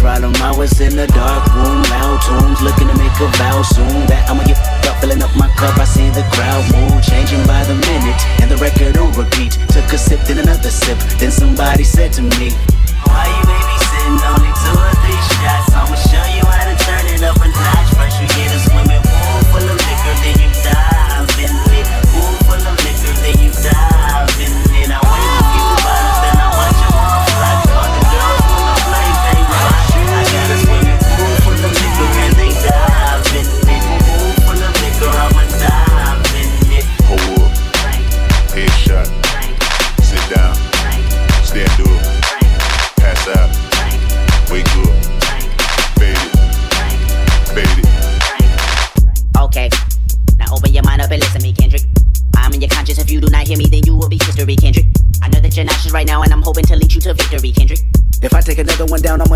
problem. I was in a dark room, loud tunes, looking to make a vow soon that I'ma get up, filling up my cup. I see the crowd move, changing by the minute, and the record on repeat. Took a sip, then another sip, then somebody said to me, Why you babysitting only to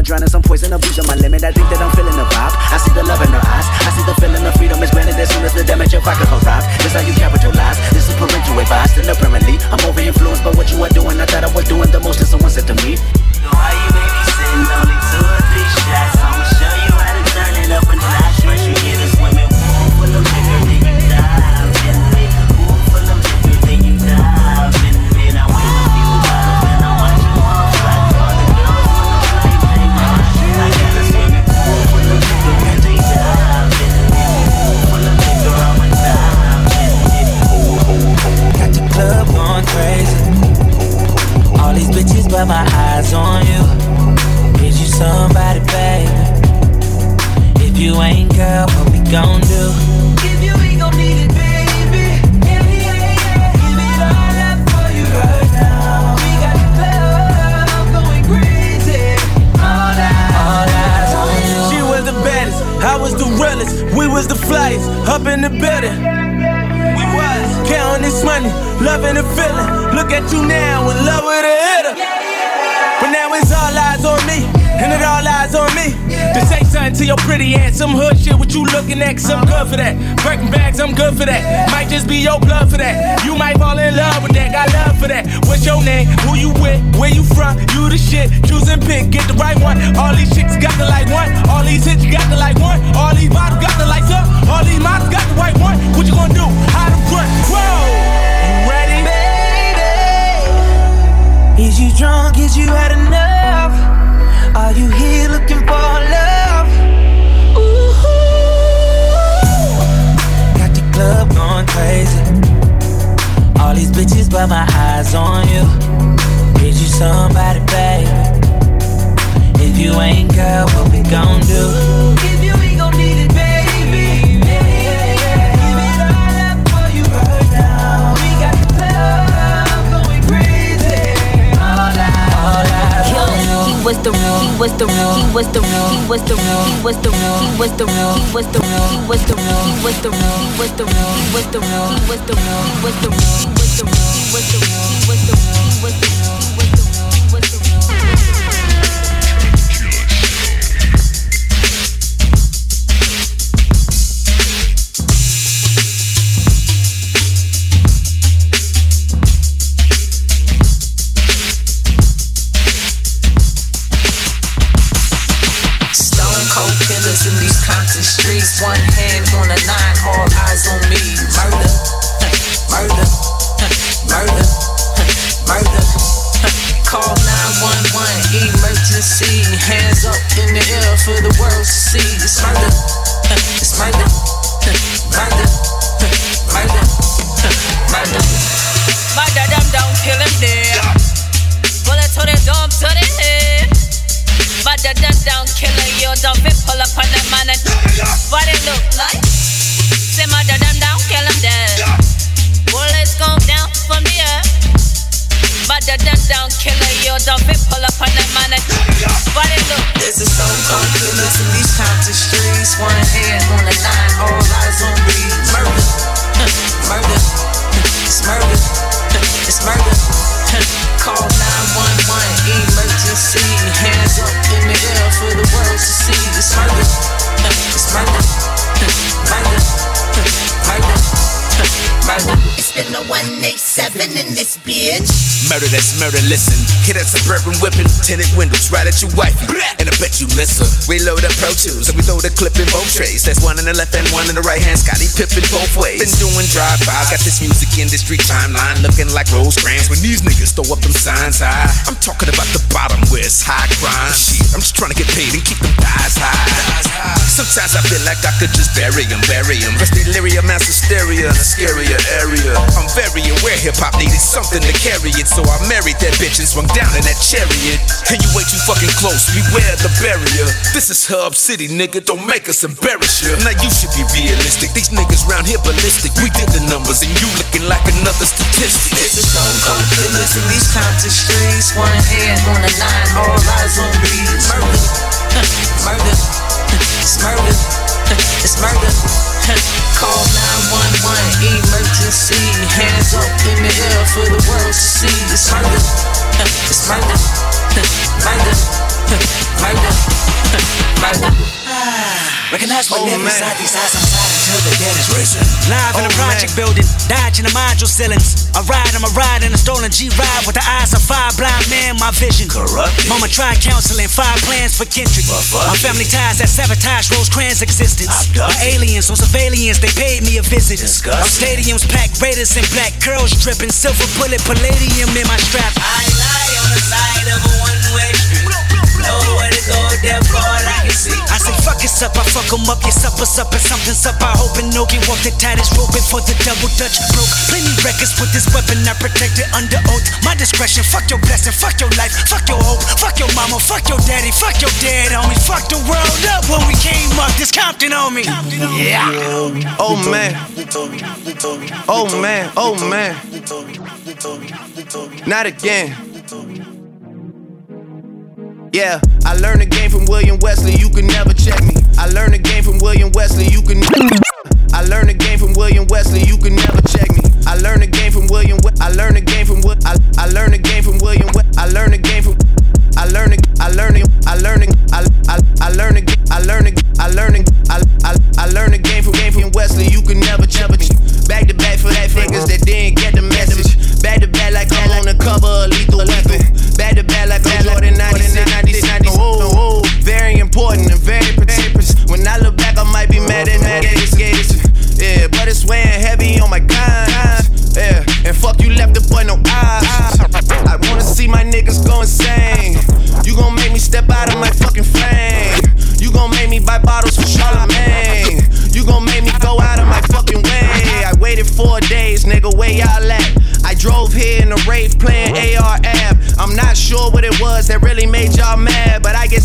drowning, some poison abuse on my limit. I think that I'm To to your pretty ass, some hood shit, what you looking at, cause I'm good for that. Breaking bags, I'm good for that. Might just be your blood for that. You might fall in love with that, got love for that. What's your name? Who you with? Where you from? You the shit. Choose and pick, get the right one. All these chicks got the like one. All these hits, got the like one. All these bottles got the lights up. All these models got the white one. What you gonna do? How to front? Whoa! You ready? Baby, is you drunk? Is you had enough? Are you here looking for love? Club going crazy. All these bitches, but my eyes on you. Is you somebody, baby? If you ain't, girl, what we gon' do? Was the he was the he was the he was the he was the he was the he was the he was the he was the he was the he was the he was the he was the he was the he was the he was the he was the he was the Murder that's murder, listen. Hit that suburban whipping, tinted windows right at your wife. Bet you listen. We load up Pro Tools and we throw the clip in both trays. That's one in the left and one in the right hand. Scottie Pippen both ways. Been doing drive-by, got this music industry timeline looking like Rose Rosecrans when these niggas throw up them signs high. I'm talking about the bottom where it's high crime. Shit, I'm just trying to get paid and keep them thighs high. Sometimes I feel like I could just bury him, bury. Rest delirium, mass hysteria in a scarier area. I'm very aware hip hop needed something to carry it, so I married that bitch and swung down in that chariot. And you way too fucking close, beware the barrier. This is Hub City, nigga, don't make us embarrass you. Now you should be realistic. These niggas round here ballistic. We did the numbers, and you looking like another statistic. There's a stone cold killers in these Compton streets. One hand on the nine, all eyes on me. Murder, murder, it's murder, it's murder. Call 911, emergency. Hands up in the air for the world to see. It's murder, it's murder, murder, murder, murder. Recognize my Oh, man. inside these eyes, I'm tired until the dead is risen. Live in Oh, a project man. building, dodging the module ceilings. I ride, I'm a ride in a stolen G ride with the eyes of five blind men, my vision. Corrupted. Mama tried counseling, five plans for Kendrick. My family ties that sabotage Rosecrans' existence. My aliens on surveillance, they paid me a visit. Disgusting. Our stadiums packed, Raiders and black, curls dripping, silver bullet, palladium in my strap. I lie on the side of a one-way street. Nowhere to go, therefore I can see. I say fuck it's up, I fuck 'em up, your supper's up and something's up. I hope and no can walk the tightest rope before the double dutch broke. Plenty records with this weapon, I protect it under oath. My discretion, fuck your blessing, fuck your life, fuck your hope, fuck your mama, fuck your daddy, fuck your dad, homie. Fuck the world up when we came up, this Compton on oh, me. Yeah. Oh man. Oh man. Oh man. Not again. Yeah, I learned the game from William Wesley. You can never check me. I learned the game from William Wesley. You can. I learned the game from William Wesley, you can never check me. I learned the game from William. I learned the game from Wi- I, I learned the game from William. I learned the game from. I learned it. I learned it. I learned it. I I I learned it. I learned it. I learned it. I I I learned the game from game from Wesley. You can never me. Back to back for that fingers that didn't get the message. Back to back like I'm on the cover of Lethal Weapon. Back to back like I'm Jordan 96, 96, 96. Whoa, whoa. Very important and very protective. When I look back, I might be mad at mad. Yeah, but it's weighing heavy on my conscience. Yeah, and fuck you left the boy no eyes. I wanna see my niggas go insane. You gon' make me step out of my fucking flame. You gon' make me buy bottles for Charlemagne. You gon' make me go out of my fucking way. I waited four days, nigga, where y'all at? I drove here in a Wraith playing ARM. I'm not sure what it was that really made y'all mad, but I guess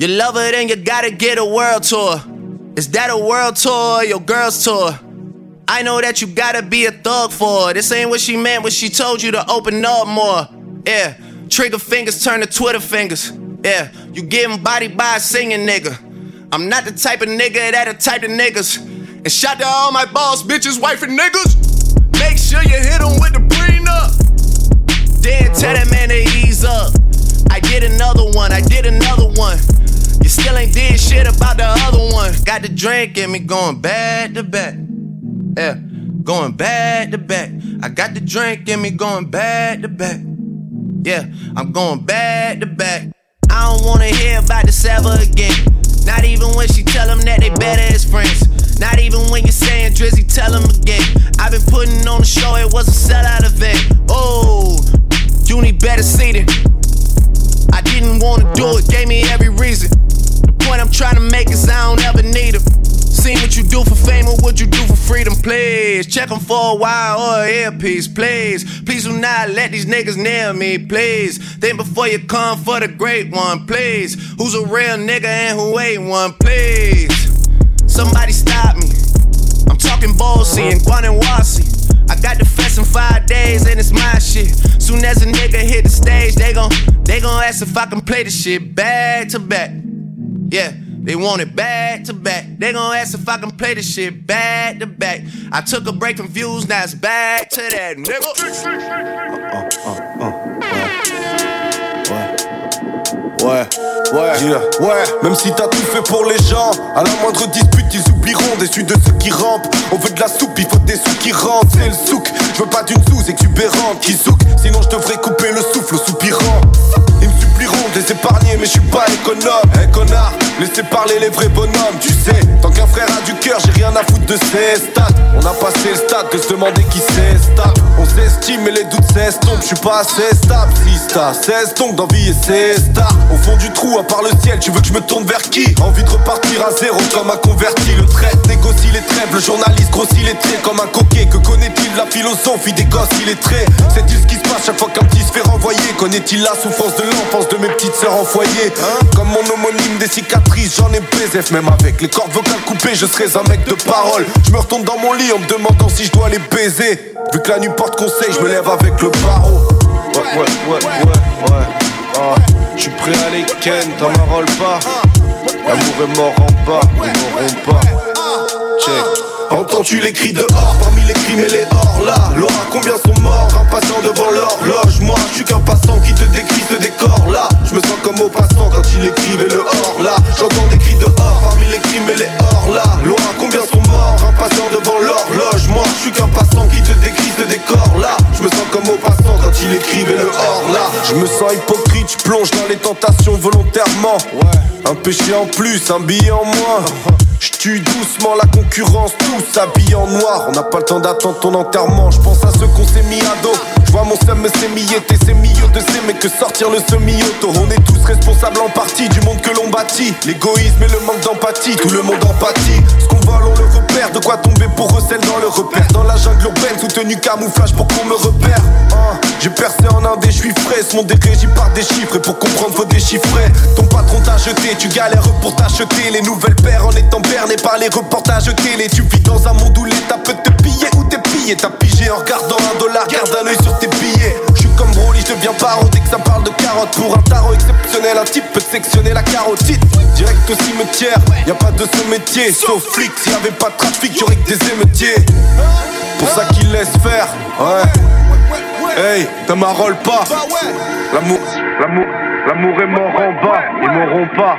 You love her, then you gotta get a world tour. Is that a world tour or your girl's tour? I know that you gotta be a thug for her. This ain't what she meant when she told you to open up more. Yeah, trigger fingers turn to Twitter fingers. Yeah, you getting bodied by a singing nigga. I'm not the type of nigga that a type of niggas. And shout to all my boss bitches, wife and niggas. Make sure you hit them with the prenup. Then tell that man to ease up. I did another one, I did another one. You still ain't did shit about the other one. Got the drink in me going back to back. Yeah, going back to back. I got the drink in me going back to back. Yeah, I'm going back to back. I don't wanna hear about the ever again. Not even when she tell them that they better as friends. Not even when you're saying Drizzy, tell them again. I've been putting on the show, it was a sellout event. Oh, you need better seating. I didn't wanna do it, gave me every reason. Point I'm trying to make is I don't ever need them. Seen what you do for fame or what you do for freedom, please. Check them for a while oh, or an earpiece, please. Please do not let these niggas near me, please. Think before you come for the great one, please. Who's a real nigga and who ain't one, please. Somebody stop me. I'm talking Bossy and Guanawasi. I got the fest in five days and it's my shit. Soon as a nigga hit the stage, they gon' they gon' ask if I can play the shit back to back. Yeah, they want it back to back. They gon' ask if I can play the shit back to back. I took a break from views, now it's back to that nigga. Ouais, ouais, ouais. Même si t'as tout fait pour les gens, à la moindre dispute, ils oublieront déçus de ceux qui rampent. On veut de la soupe, il faut des sous qui rentrent. C'est le souk, je veux pas d'une sous exubérante qui souk. Sinon, je devrais couper le souffle soupirant. De les épargner, mais je suis pas économe. Eh connard, laissez parler les vrais bonhommes, tu sais. Tant qu'un frère a du cœur, j'ai rien à foutre de ces stats. On a passé le stade de se demander qui s'estime. On s'estime, mais les doutes s'estompent. Je suis pas assez stable, si 16 donc d'envie et c'est stars. Au fond du trou, à part le ciel, tu veux que je me tourne vers qui? Envie de repartir à zéro comme un converti. Le traite négocie les trêves, le journaliste grossit les traits comme un coquet. Que connaît-il la philosophie des gosses, il est très. C'est-il ce qui se passe chaque fois qu'un petit se fait renvoyer? Connaît-il la souffrance de l'enfance de mes petites sœurs en foyer Comme mon homonyme des cicatrices, j'en ai BZF Même avec les cordes vocales coupées, je serais un mec de parole. Je me retourne dans mon lit en me demandant si je dois les baiser. Vu que la nuit porte conseil, je me lève avec le barreau. Ouais, ouais, ouais, ouais, ouais. Ah, je suis prêt à les ken, t'en m'enrôles pas. L'amour est mort en bas, ils mourront pas. Check. Entends-tu les cris dehors parmi les crimes et les hors là Laura, combien sont morts Impatients devant l'horloge Moi, je suis qu'un passant qui te décrit ce décor là. Je me sens comme au passant quand il écrivait le hors là. J'entends des cris dehors. Parmi les crimes et les hors là Laura, combien sont passant quand il écrivait le hors là Je me sens hypocrite, je plonge dans les tentations volontairement Un péché en plus, un billet en moins je tue doucement la concurrence, tous habillés en noir. On n'a pas le temps d'attendre ton enterrement. Je pense à ceux qu'on s'est mis à dos. Je vois mon seum c'est mieux de s'aimer que sortir le semi-auto. On est tous responsables en partie du monde que l'on bâtit. L'égoïsme et le manque d'empathie, tout le monde empathie. Ce qu'on vole, on le De quoi tomber pour recel dans le repère. Dans la jungle urbaine, soutenu camouflage pour qu'on me repère. Hein, J'ai percé en indé, je suis frais. Ce monde est régi par des chiffres. Et pour comprendre, faut déchiffrer. Ton patron t'a jeté. Tu galères pour t'acheter les nouvelles paires en étant berné par les reportages télé. Tu vis dans un monde où l'État peut te piller ou t'es pillé. T'as pigé en regardant un dollar, garde un œil sur tes billets. Comme Broly, je deviens paro dès que ça parle de carottes. Pour un tarot exceptionnel, un type peut sectionner la carotide. Direct au cimetière, y a pas de ce métier. Sauf flic, s'il y avait pas de trafic, y'aurait que des émeutiers. Pour ça qu'ils laissent faire, ouais. Hey, te m'arrole pas. L'amour, l'amour, l'amour est mort en bas, ils m'auront pas.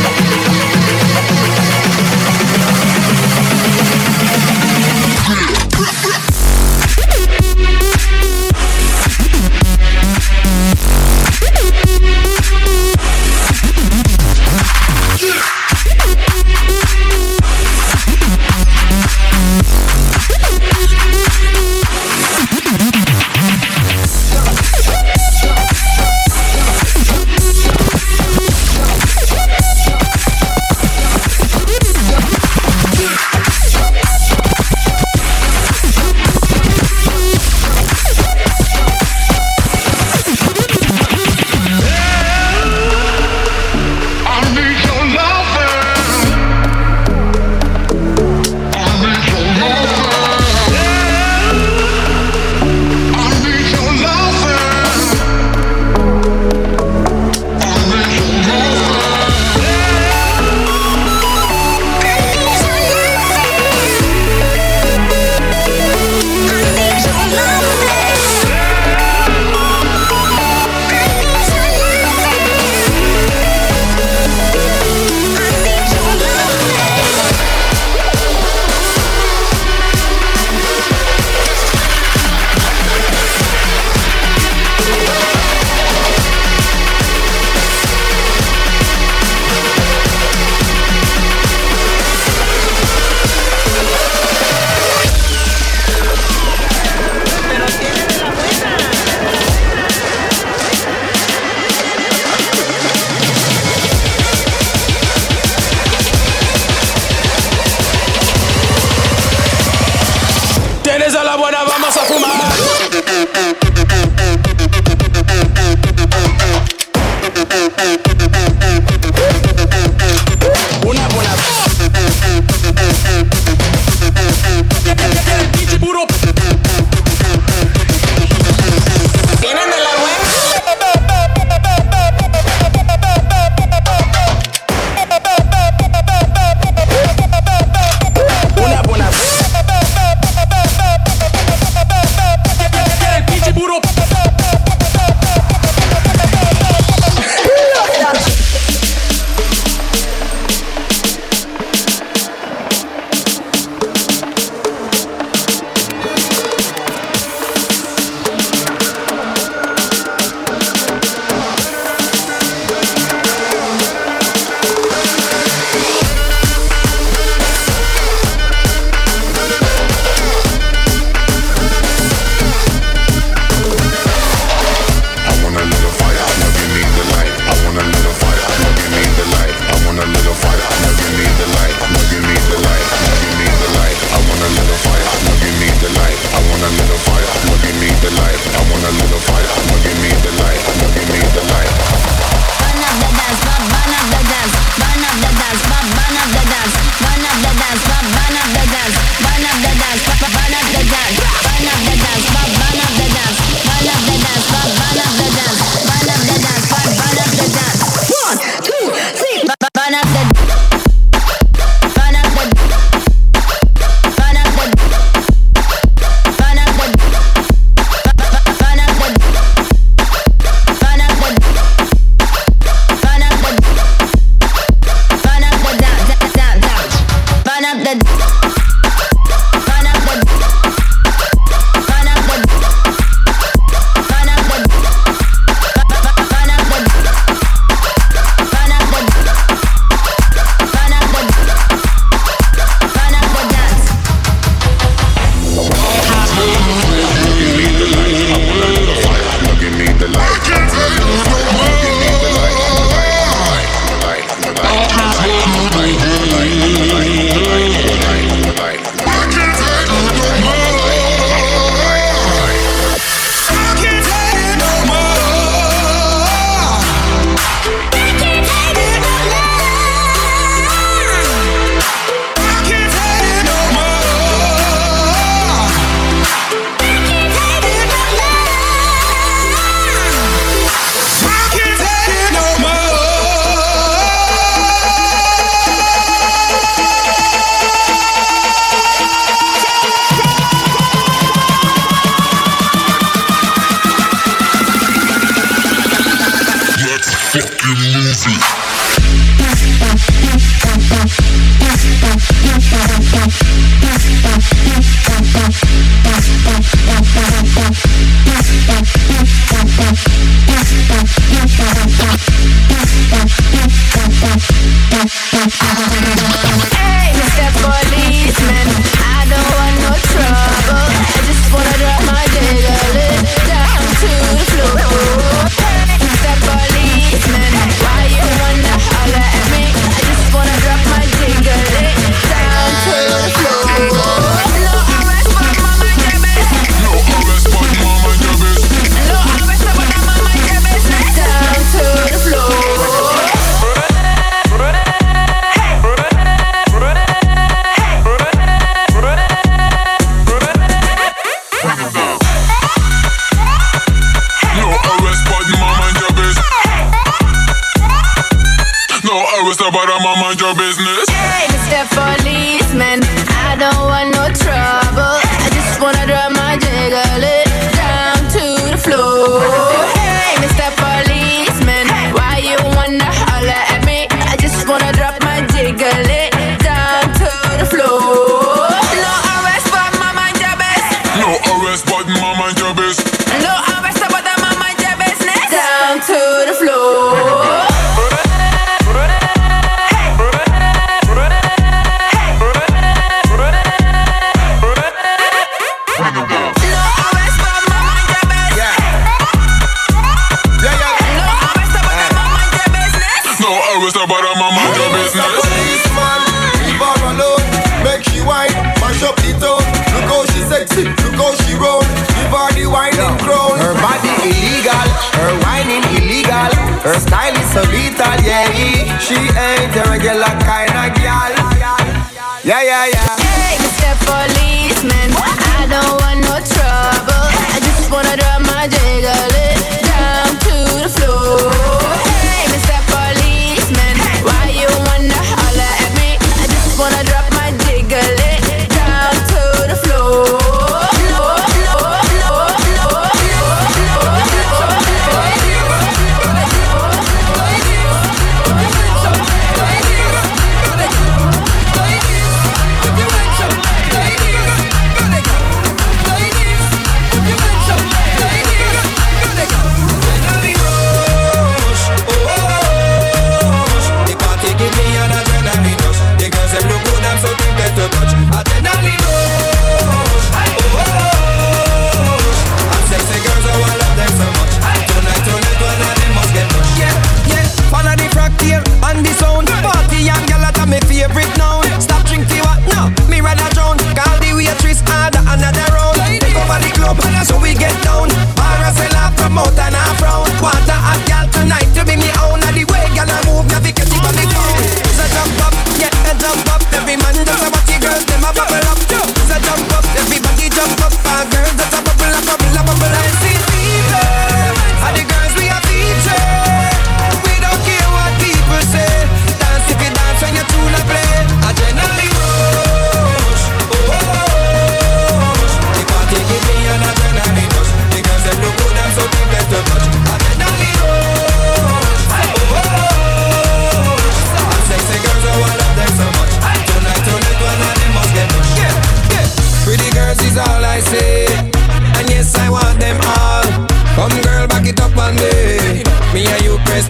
control.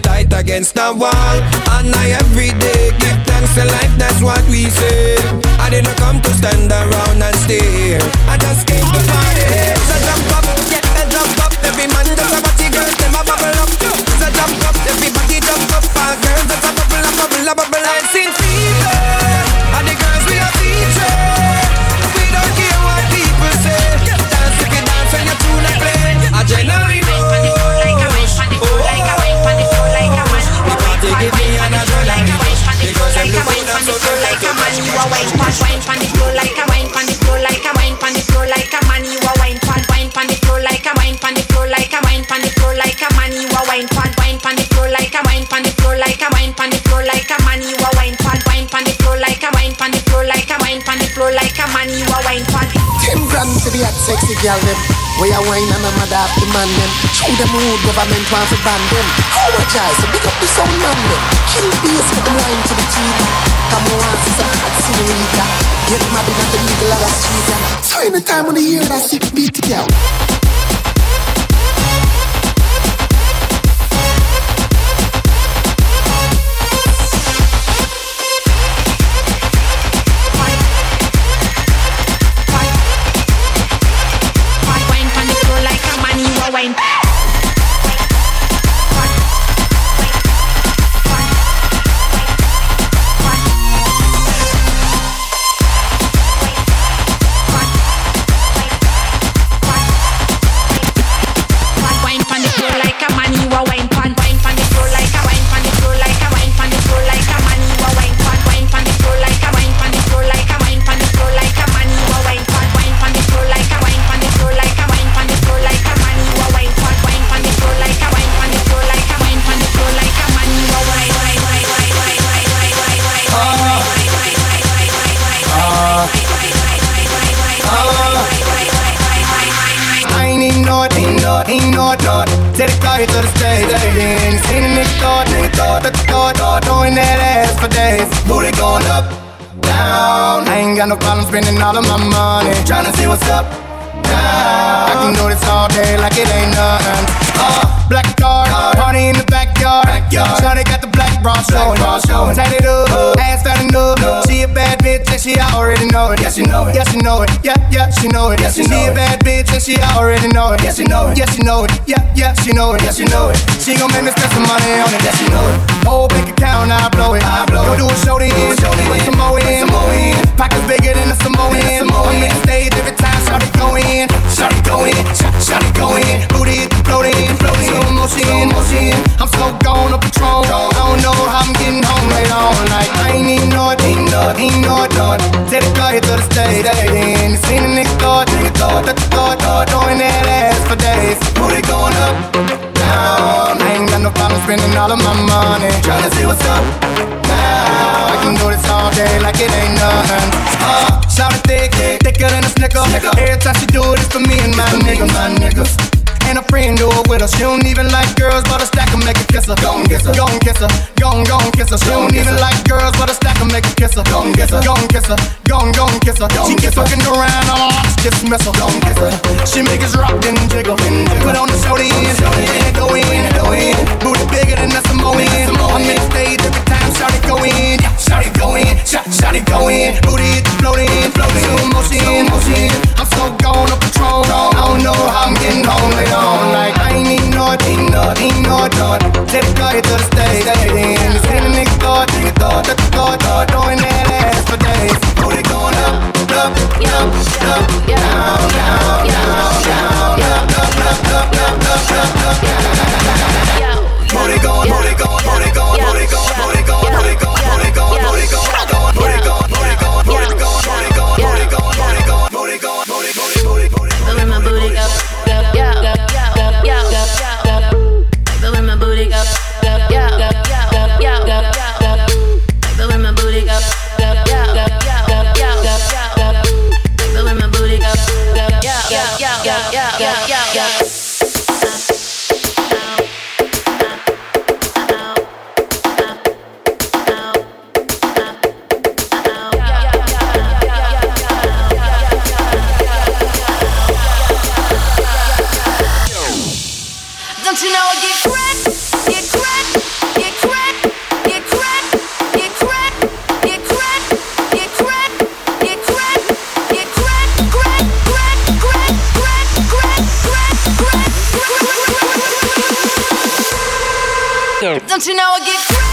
Against the wall. And I every day give thanks to life, that's what we say. I didn't come to stand around and stare. I just came to party. So jump up, get the jump up. Every man just a party girl, them a bubble up. So jump up, everybody jump up. All girls just a bubble up, bubble up, bubble up. Sing fever, always punch, punch, punch, it's cool like Grand to the hot sexy girl them. Where you wine and a dark man them. Show them rude government want to ban them. How much I so big up the sound man them. Kill bass for the wine to the TV Come on, some hot senorita. Get mad in the middle of the street any time of the year that sick beat girl spending all of my money. Trying to see what's up. Now. I can do this all day like it ain't nothing. Uh, black car, party in the backyard. backyard. Shawty got the black bra showing. showing. Tatted up, ass fat enough. A bad bitch and she already know it. Yes, she know it. Yes, she know it. Yeah, yeah, she know it. Yes, she, she a bad bitch and she already know it. Yes, she know it. Yes, she know it. Yeah, yeah, she know it. Yes, she know it. She gon' make me spend some money on it. Yes, she know it. Whole bank account, I blow it. I blow it. Go do a show to end. Put some more in. Pockets bigger than a Samoan. I'm in the stage and my niggas. And a friend do it with her. She don't even like girls, but a stack will make her kiss her. Gon' kiss her, gon' kiss her, gon' gon' kiss her. She don't even like girls, but a stack will make her kiss her. Gon' kiss her, gon' kiss her, gon' gon' kiss her. She keep fucking around, I'll dismiss her. Gon' kiss her. She make us rock and jiggle. Put on the show and go in, go in. Booty bigger than a Samoan. I'm in the stage every time, shout it go in, shout it go in, shout, shout it go in. Booty floating, floating, slow motion, motion. I'm so gone up Patron, I don't know how I'm getting home later on like I ain't need no, ain't no, ain't no thought. Take the the stage, then it's in the thought, nigga thought, that thought, thought, throwing that ass for days. Booty going up, up, up, up, down, down, down, down, up, up, up, up, up, up, up, up, going, booty going, booty going, booty going, booty going, booty going, booty going, Don't you know I get crazy?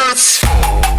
dance floor.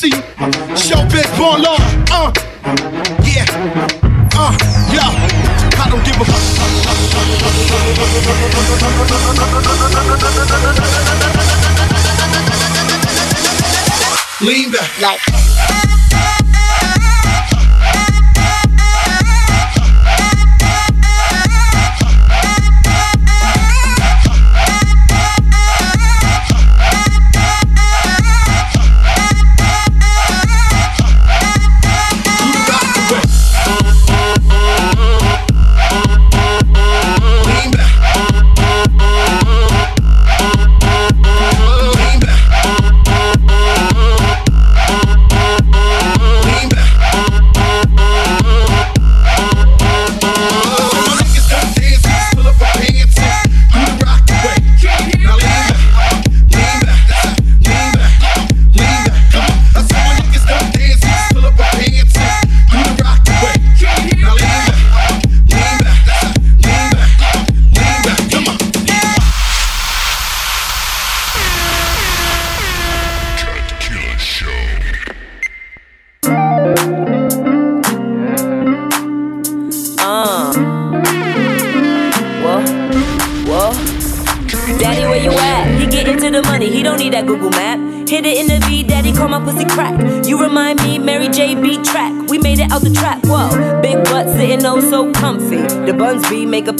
Khaled, I see you. Showbiz, born law. Uh, yeah. Uh, yo. I don't give a fuck. Lean back. Like.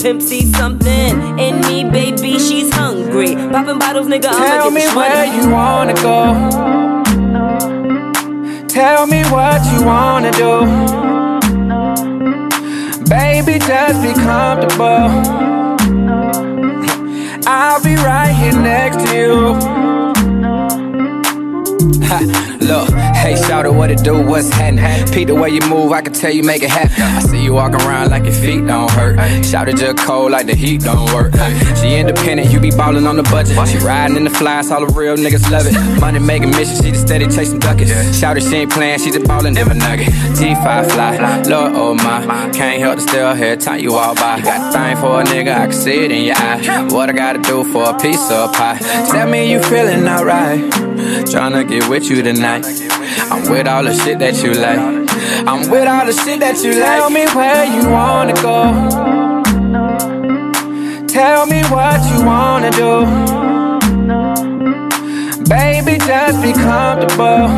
Pimp see something. In me, baby, she's hungry. Popping bottles, nigga, Tell me where you wanna go. Tell me what you wanna do. Baby, just be comfortable. I'll be right here next to you. Hey, shout out what it do, what's happening? Pete, the way you move, I can tell you make it happen. I see you walking around like your feet don't hurt. Shout it just cold like the heat don't work. She independent, you be ballin' on the budget. She riding in the flies, all the real niggas love it. Money making mission, she just steady chasing duckets. Shout it, she ain't playing, she just ballin' never nugget. G5 fly, Lord, oh my. Can't help to still hear time you walk by. Got a thing for a nigga, I can see it in your eye. What I gotta do for a piece of pie? Tell me you feeling alright. Tryna get with you tonight. With all the shit that you like. I'm with all the shit that you like. Tell me where you wanna go. Tell me what you wanna do. Baby, just be comfortable.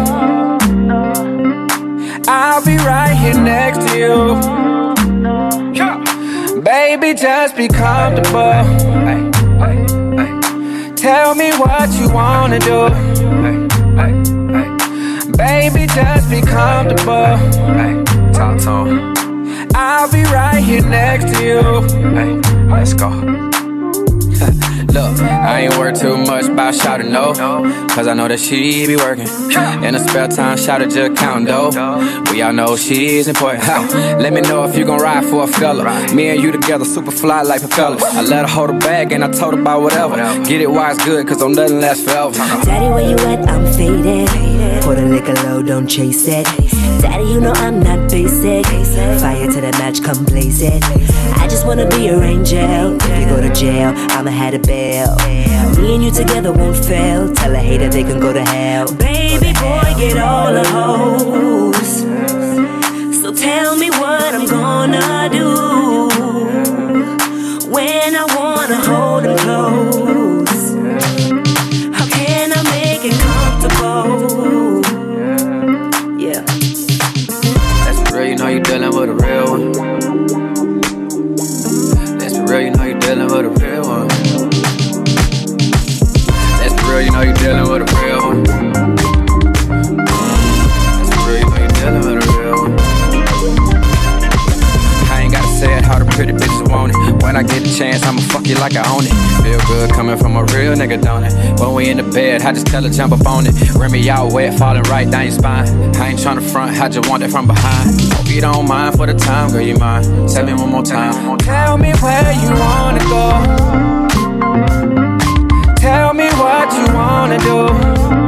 I'll be right here next to you. Baby, just be comfortable. Tell me what you wanna do. Baby, just be comfortable. Talk to him. I'll be right here next to you. Let's go. Look, I ain't worried too much about shouting no. Cause I know that she be working. In her spare time, shout just counting dough. We all know she's important. Let me know if you gon' ride for a fella. Me and you together, super fly like propellers. I let her hold her bag and I told her about whatever. Get it while it's good, cause don't nothing last forever. Daddy, where you at? I'm faded. Pour the liquor low, don't chase it. Daddy, you know I'm not basic. Fire to the match, come blaze it. I just wanna be your angel. If you go to jail, I'ma have a bail. Me and you together won't fail. Tell a hater they can go to hell. Baby boy, get all the hoes. So tell me what I'm gonna do chance, I'ma fuck you like I own it. Feel good coming from a real nigga, don't it? When we in the bed, I just tell her jump up on it. Me out wet, falling right down your spine. I ain't tryna front, I just want it from behind. Hope you don't mind for the time, girl, you mind. Tell me one more time. Tell me where you wanna go. Tell me what you wanna do.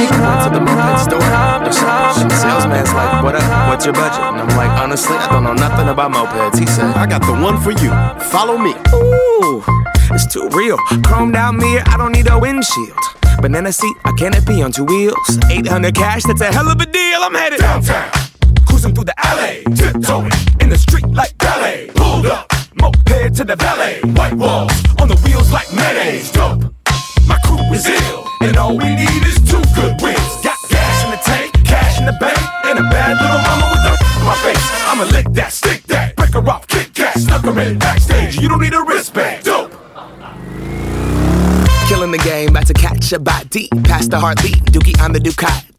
Baby, just be calm, calm, calm, calm, calm, Salesman's like like, what up? What's your budget? And I'm like, honestly, I don't know nothing about mopeds. He said, I got the one for you. Follow me. Ooh, it's too real. Chromed out mirror, I don't need a windshield. Banana seat, a canopy on two wheels. 800 cash, that's a hell of a deal. I'm headed downtown. Cruising through the alley, tiptoeing in the street like ballet. Pulled up, moped to the valet. White walls on the wheels like mayonnaise. Dope. My crew is ill, I'ma lick that, stick that, break her off, kick that, snuck her in backstage. You don't need a wristband. Dope. Killing the game, about to catch a body. Past the heartbeat, Dookie on the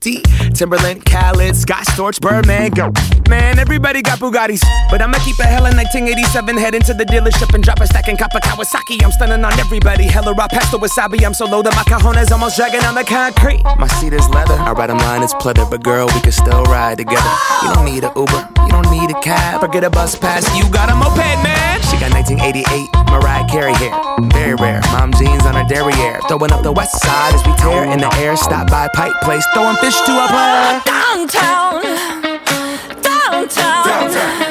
Timberland, Khaled, Scott Storch, Birdman, go. Man, everybody got Bugattis. But I'ma keep a hella 1987, head into the dealership and drop a stack in Kappa Kawasaki. I'm stunning on everybody. Hella raw pasta wasabi. I'm so low that my cajones almost dragging on the concrete. My seat is leather. I ride 'em line is pleather, but girl, we can still ride together. You don't need a Uber, you don't need a cab, or get a bus pass. You got a moped, man. She got 1988 Mariah Carey hair, very rare. Mom jeans on her derriere, throwing up the west side as we tear in the air. Stop by Pipe Place, throwing fish wish to apply. Downtown, downtown. downtown.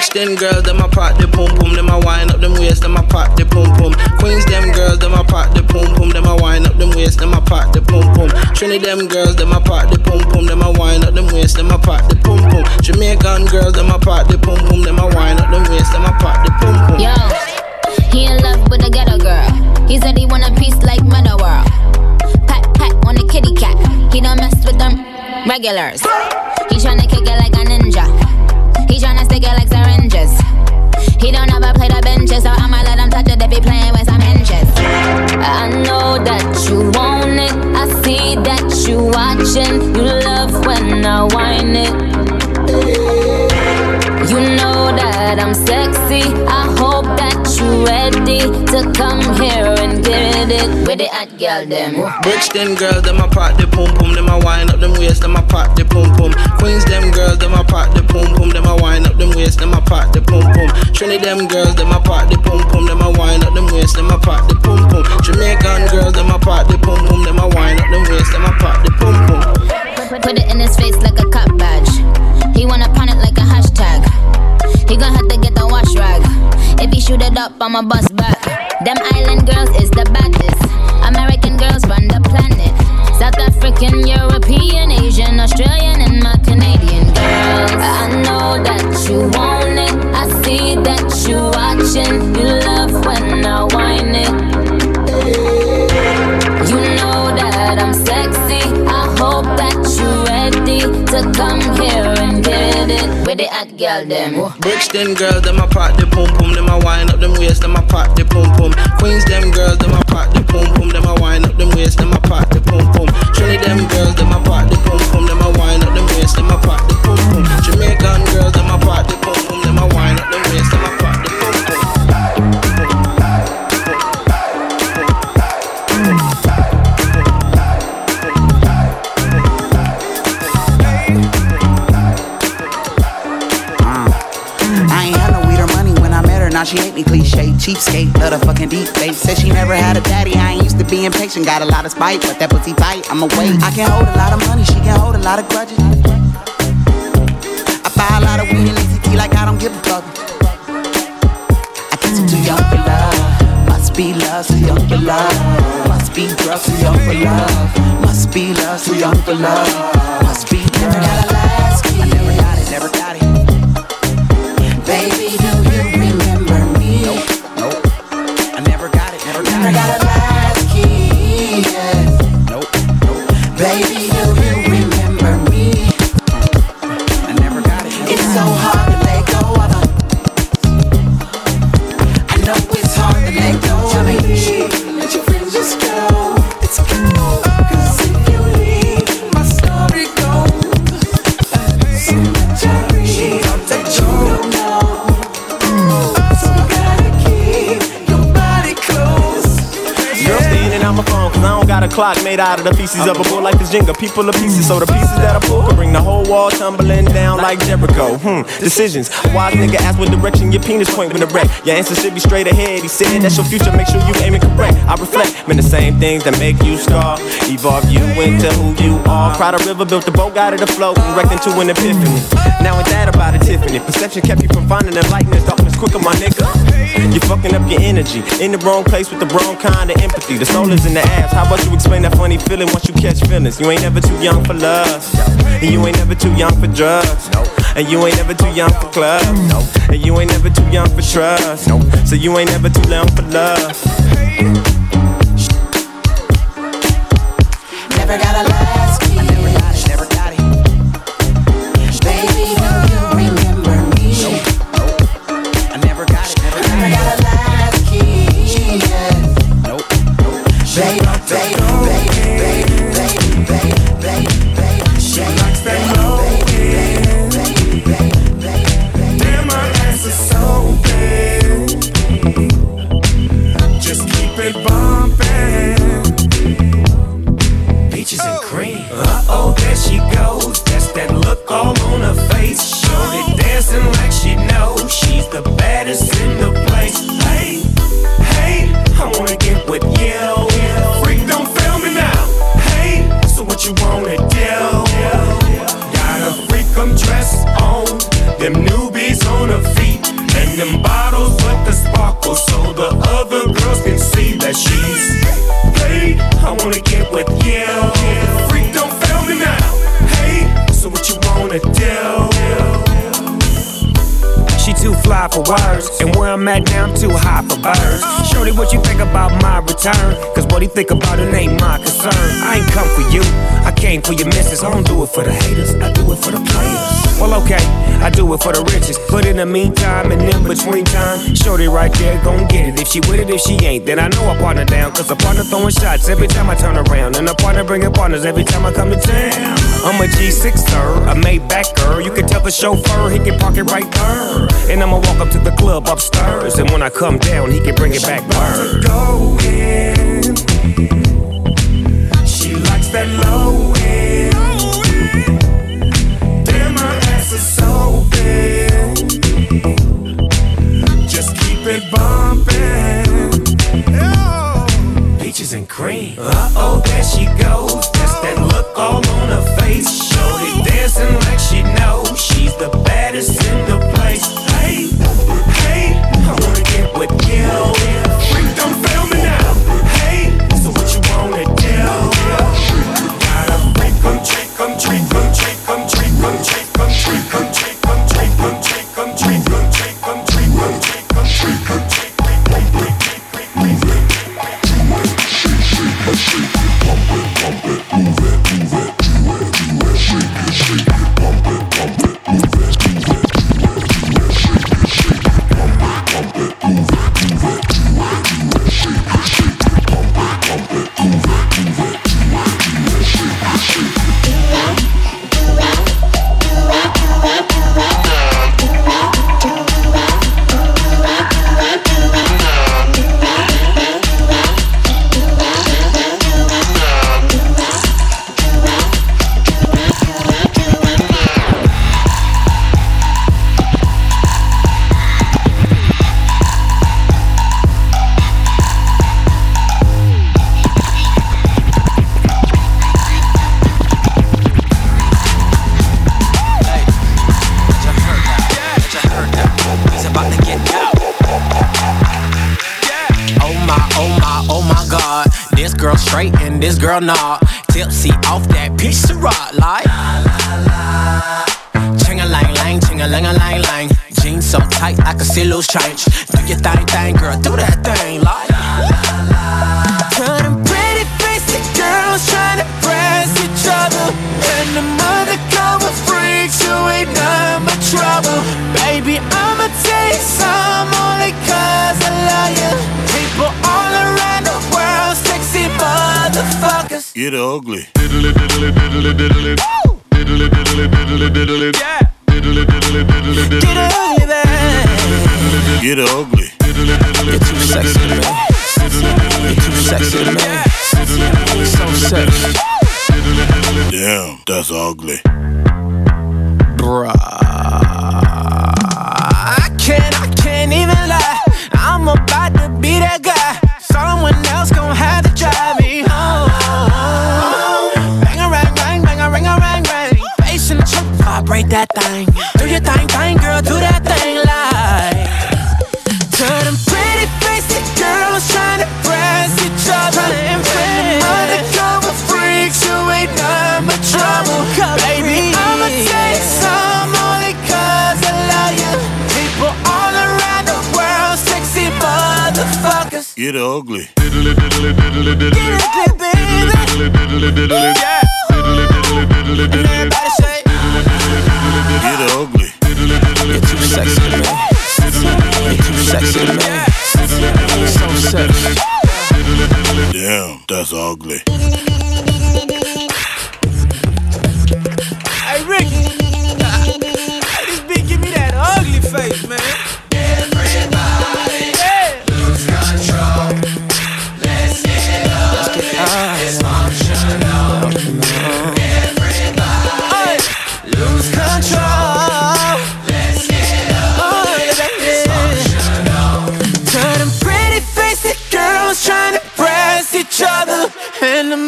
Brixton girls, them a pop the pum pum, them a wind up them waist, them a pop the pum pum. Queens, them girls, them a pop the pum pum, them a wind up them waist, them a pop the pum pum. Trinity, them girls, them a pop the pum pum, them a wind up them waist, them a pop the pum pum. Jamaican girls, them a pop the pum pum, them a wind up them waist, them a pop the pum pum. Yo, he in love with a ghetto girl. He said he want a piece like World. Pat pat on the kitty cat. He don't mess with them regulars. He tryna kick it like a ninja. He don't ever play the benches, so I'ma let him touch it if he playing with some hinges. I know that you want it. I see that you watching. You love when I whine it. That I'm sexy. I hope that you ready to come here and get it with it at girl them. Brixton girls, them a pop the pum pum, them a wind up them waist, them a pop the pum pum. Queens, them girls, them a pop the pum pum, them a wind up them waist, them a pop the pum pum. Trinity, them girls, them a pop the pum pum, them a wind up them waist, them a pop the pum pum. Jamaican girls, them a pop the pum pum, them a wind up them waist, them a pop the pum pum. Put it in his face like a cop badge. He wanna pound it like a shoot it up, I'ma back. Them island girls is the baddest. American girls run the planet. South African, European, Asian, Australian, and my Canadian girls. I know that you want it. I see that you watching. You love when I whine it. You know that I'm sexy. I hope that you're ready to come here it with it at girl them. Brixton girls, them a pop the pum pum, them a wind up them waist, them a pop the pum pum. Queens, them girls, them a pop the pum pum, them a wind up them waist, them a pop the pum pum. Trinity, them girls, them a cheapskate, love the fucking deep face. Said she never had a daddy. I ain't used to being patient. Got a lot of spite, but that pussy tight. I'ma wait. I can hold a lot of money. She can hold a lot of grudges. I buy a lot of weed and ECT like I don't give a fuck. I guess I'm too young for love. Must be love, too young for love. Must be be drugs, too young for love. Must be love, too young for love. Must be. Never got a last key. I never got it, never got it. Baby, it, got Never it. got a last key. yeah. Nope, nope. Baby, clock made out of the pieces of a bull like this Jenga. People are pieces, so the pieces that I pull can bring the whole wall tumbling down like Jericho. Hmm, decisions. A wise nigga ask what direction your penis point when it wreck. Your answer should be straight ahead. He said that's your future, make sure you aiming correct. I reflect, man, the same things that make you scar. Evolve you into who you are. Cried a river, built a boat, got it afloat, and wrecked into an epiphany. Now ain't that about it, Tiffany? Perception kept you from finding the quicker, my nigga. You're fucking up your energy. In the wrong place with the wrong kind of empathy. The soul is in the abs. How about you explain that funny feeling once you catch feelings? You ain't never too young for love. And you ain't never too young for drugs. And you ain't never too young for clubs. And you ain't never too young for trust. So you ain't never too young for love. Partner throwing shots every time I turn around. And a partner bringing partners every time I come to town. I'm a G6 sir, a Maybach girl. You can tell the chauffeur he can park it right there. And I'ma walk up to the club upstairs. And when I come down, he can bring it back word. Go in. She likes that low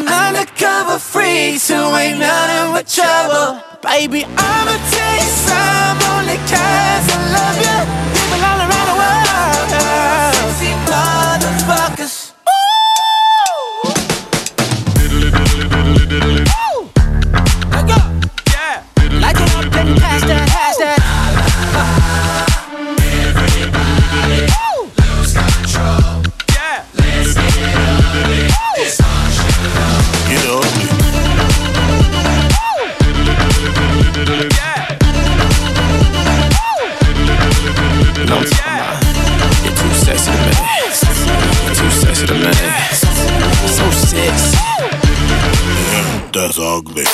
undercover freak, so ain't nothing but trouble. Baby, I'ma tell you some only cause I love you. People all around the world. ugly.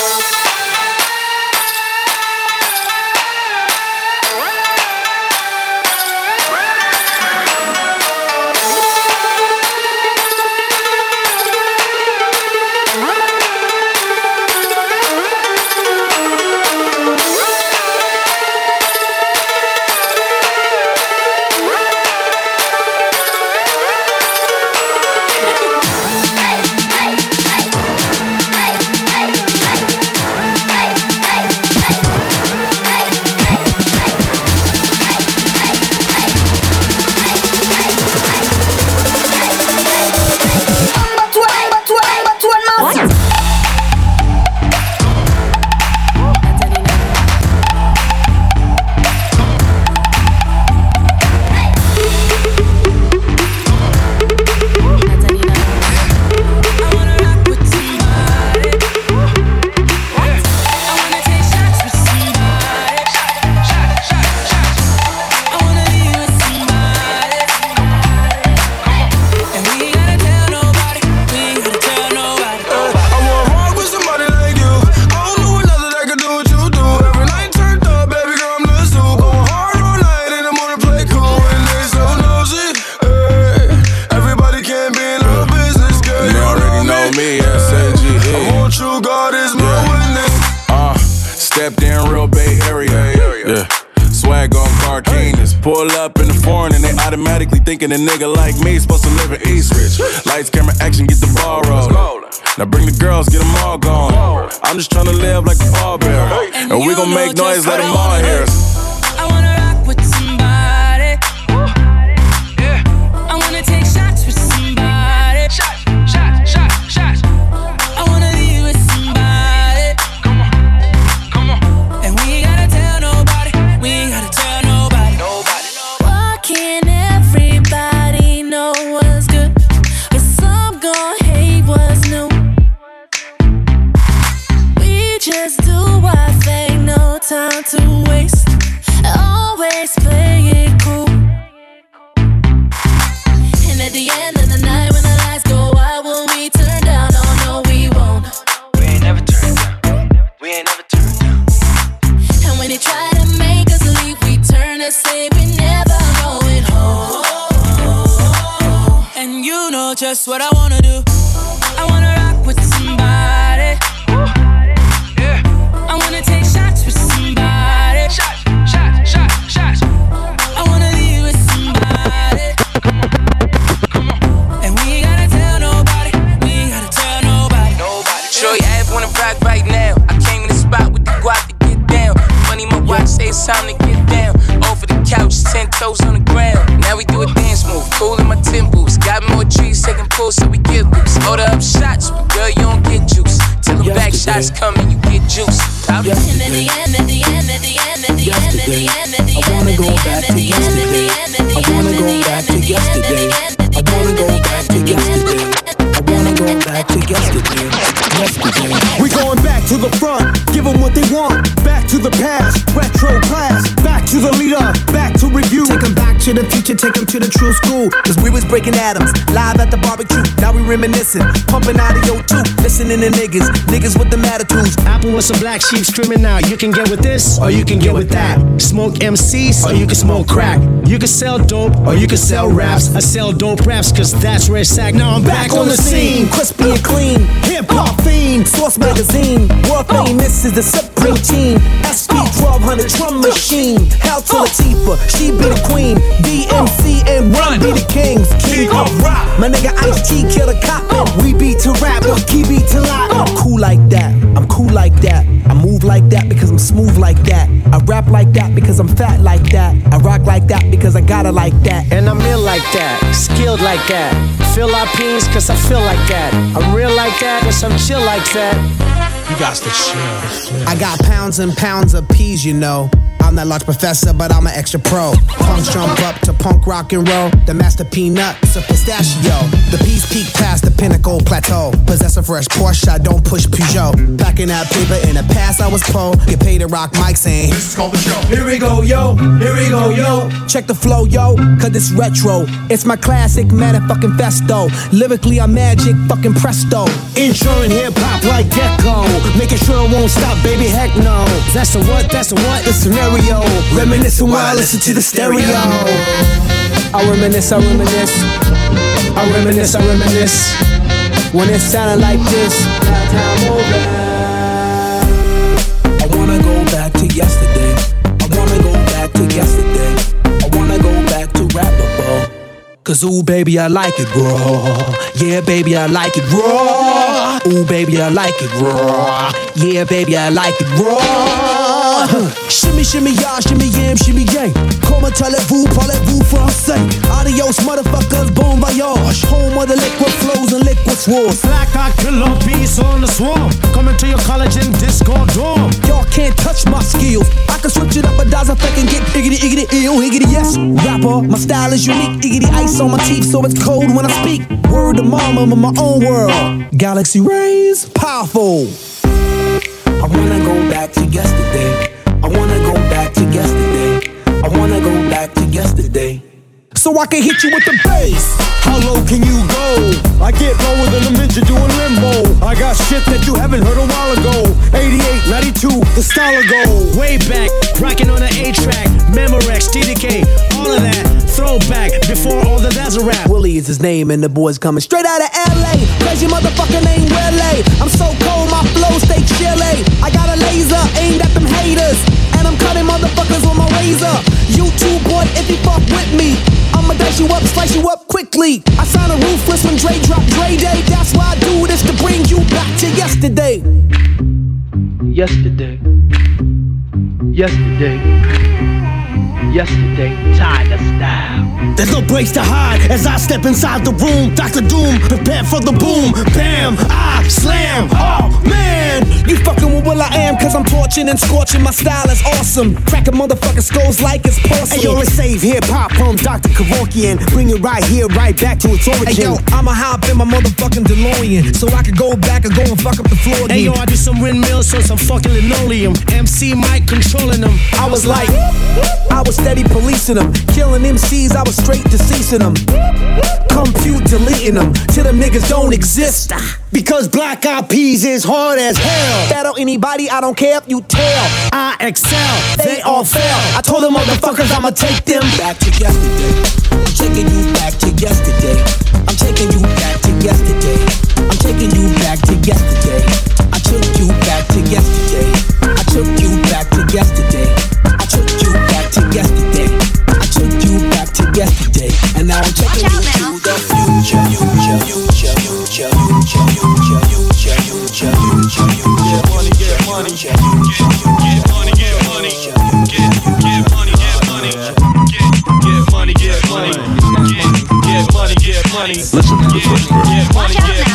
a nigga like breaking atoms, live at the barbecue. Now we reminiscing, pumping out of your tooth. Listening to niggas, niggas with the attitudes. Apple with some black sheep screaming out. You can get with this, or you can get with that. Smoke MCs, or you can smoke crack. You can sell dope, or you can sell raps. I sell dope raps, cause that's where it's at. Now I'm back, on the scene. crispy and clean. Hip hop fiend, Source magazine. World famous is the supreme team. SP 1200 drum machine. Hell to Latifah, she be the queen. DMC and Run be the kings. King of rock. My nigga Ice T kill the cop. We beat to rap, or key beat to lie. I'm cool like that. I'm cool like that. I move like that because I'm smooth like that. I rap like that because I'm fat like that. I rock like that because I got it like that. And I'm ill like that, skilled like that. Philippines, cause I feel like that. I'm real like that, cause I'm chill like that. You got to chill. I got pounds and pounds of peas, you know. I'm that large professor, but I'm an extra pro. Punks jump up to punk rock and roll. The master peanut's a pistachio. The peas peak past the pinnacle plateau. Possess a fresh Porsche, I don't push Peugeot. Back in that paper, in the past I was po. Get paid to rock mics and this is called the show. Here we go, yo. Here we go, yo. Check the flow, yo, cause it's retro. It's my classic motherfucking festo. Lyrically, I'm magic, fucking presto. Insuring hip hop like Gecko. Making sure it won't stop, baby, heck no. That's a what, that's a what? The scenario. Reminiscing while I listen to the stereo. I reminisce, I reminisce. I reminisce, I reminisce. When it sounded like this, time over. I wanna go back to yesterday. I wanna go back to yesterday. I wanna go back to rappable. Cause ooh, baby, I like it raw. Yeah, baby, I like it raw. Ooh, baby, I like it raw. Yeah, baby, I like it raw. Shimmy, shimmy, y'all, shimmy, yam, shimmy, yang. Comment allez-vous, parlez-vous français? Adios, motherfuckers, bon voyage. Home of the liquid flows and liquid swords. Black eye killer beast on the swarm. Coming to your college in Discord dorm. Y'all can't touch my skills. I can switch it up a dozen fucking get iggity, iggity, ill, higgity, yes. Rapper, my style is unique. Iggity ice on my teeth, so it's cold when I speak. Word to mama, I'm in my own world. Galaxy rays, powerful. I wanna go back to yesterday. I wanna go back to yesterday. I wanna go back to yesterday. So I can hit you with the bass. How low can you go? I get lower than a midget doing limbo. I got shit that you haven't heard a while ago. 88, 92, the style of gold. Way back, rocking on the A track, Memorex, TDK, all of that. Throwback before all the that's a rap. Willie is his name, and the boys coming straight out of LA. Crazy motherfucker named Willie. I'm so cold, my flow stay chilly. I got a laser aimed at them haters, and I'm cutting motherfuckers with my razor. You too, boy, if you fuck with me, I'ma dice you up, slice you up quickly. I sign a ruthless when Dre drop Dre Day. That's why I do this to bring you back to yesterday. Yesterday. Yesterday. Yesterday, tied the style. There's no breaks to hide as I step inside the room. Dr. Doom, prepare for the boom. Bam, I slam. Oh man, You fucking with what I Am, cause I'm torching and scorching. My style is awesome. Cracking motherfucking skulls like it's porcelain. Hey yo, let's save hip hop from Dr. Kevorkian. Bring it right here, right back to its origin. Hey yo, I'ma hop in my motherfucking DeLorean so I can go back and go and fuck up the floor. Hey yo, I do some windmills on some fucking linoleum. MC Mike controlling them. I was like, I was steady policing them, killing MCs. I was straight deceasing them. Compute deleting them till them niggas don't exist. Because Black Eyed Peas is hard as hell. Battle anybody, I don't care if you tell. I excel, They all fail. I told them motherfuckers I'ma take them back to yesterday. I'm taking you back to yesterday. I'm taking you back to yesterday. I'm taking you back to yesterday. I took you back to yesterday. I took you back to yesterday. To yesterday. I took you back to yesterday. And now I'm taking you to the future. Future,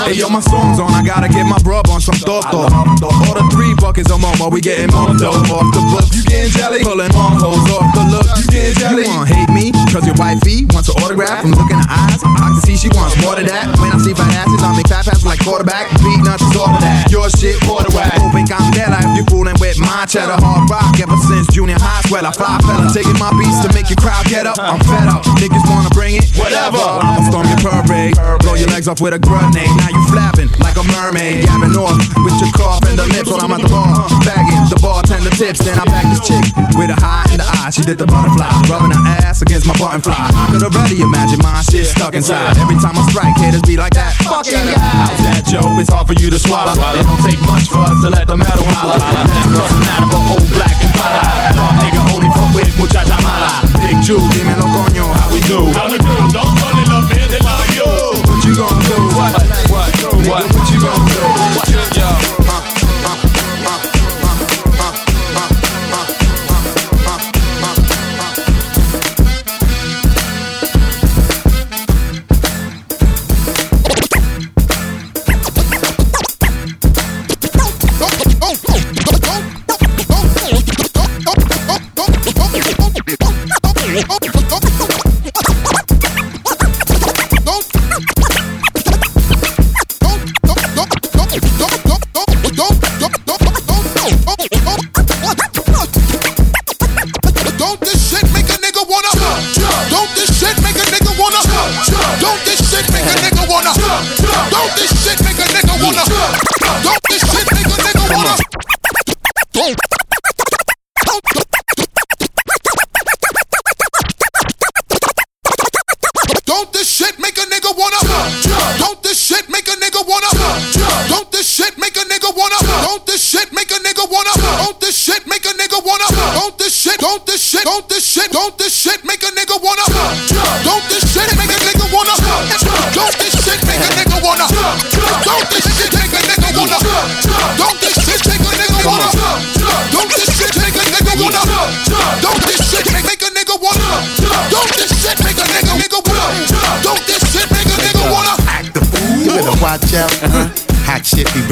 Hey yo, my song's on, I gotta get my brub on some toto. All the three buckets of momo, we getting more dope off the books. Jelly? Pulling hoes off the look. You getting jelly? You wanna hate me? Cause your wifey wants an autograph from looking in her eyes. I can see she wants more than that. When I see fat asses, I make fat passes like quarterback. Beatnuts is all of that. Your shit, quarter whack. Don't think I'm dead if you fooling with my cheddar. Hard rock ever since junior high. Swell, I fly fella. Taking my beats to make your crowd get up. I'm fed up. Niggas wanna bring it? Whatever. I'ma storm your parade. Blow your legs off with a grenade. Now you flapping like a mermaid. Gabbing off with your cough and the lips while I'm at the bar. Bagging the bartender tips. Then I back this chick with a high in the eye. She did the butterfly. Rubbing her ass against my button fly. I could already imagine my shit stuck inside. Every time I strike, haters be like that. Fucking guy. How's that, Joe? It's hard for you to swallow. It don't take much for us to let the metal holler. Of a old black and. Dog nigga with muchacha mala. Big Jew, dímelo coño, how we do? How we do? Don't fall in love, man, they love you. What you gonna do? What? What? What? What you gonna do? What? Yo.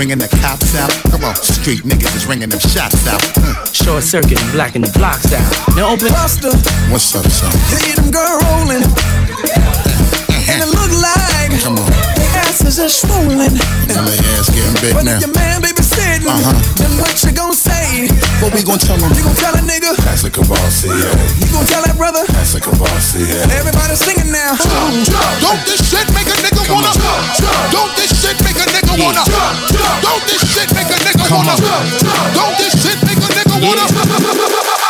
Bringing the cops out. Come on, street niggas is ringing them shots out. Hmm. Short circuit and blacking the blocks out. Now open Buster, What's up, son? hear them girl rolling. And it look like Come on. Their asses are swollen. Now their ass getting big But now. if your man baby sitting, Uh-huh. then what you gon' say? What we gon' tell him? You gon' tell a nigga? That's a Courvoisier, You gon' tell that brother? That's a Courvoisier, Everybody singing now. Don't this shit make a nigga wanna? Don't this shit make a nigga wanna? Don't this shit make a nigga wanna? Don't this shit make a nigga wanna?